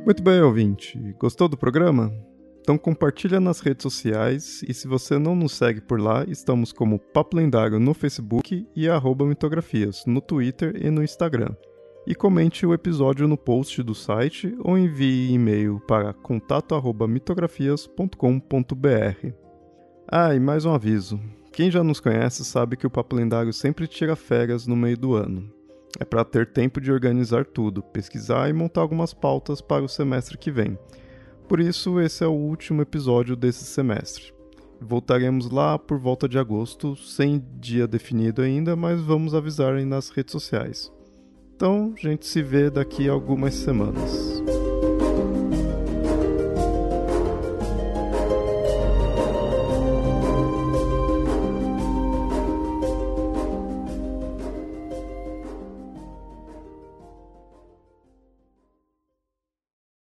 Muito bem, ouvinte. Gostou do programa? Então compartilha nas redes sociais e se você não nos segue por lá, estamos como Papo Lendário no Facebook e arroba mitografias no Twitter e no Instagram. E comente o episódio no post do site ou envie e-mail para contato@mitografias.com.br. Ah, e mais um aviso. Quem já nos conhece sabe que o Papo Lendário sempre tira férias no meio do ano. É para ter tempo de organizar tudo, pesquisar e montar algumas pautas para o semestre que vem. Por isso, esse é o último episódio desse semestre. Voltaremos lá por volta de agosto, sem dia definido ainda, mas vamos avisar nas redes sociais. Então, a gente se vê daqui a algumas semanas.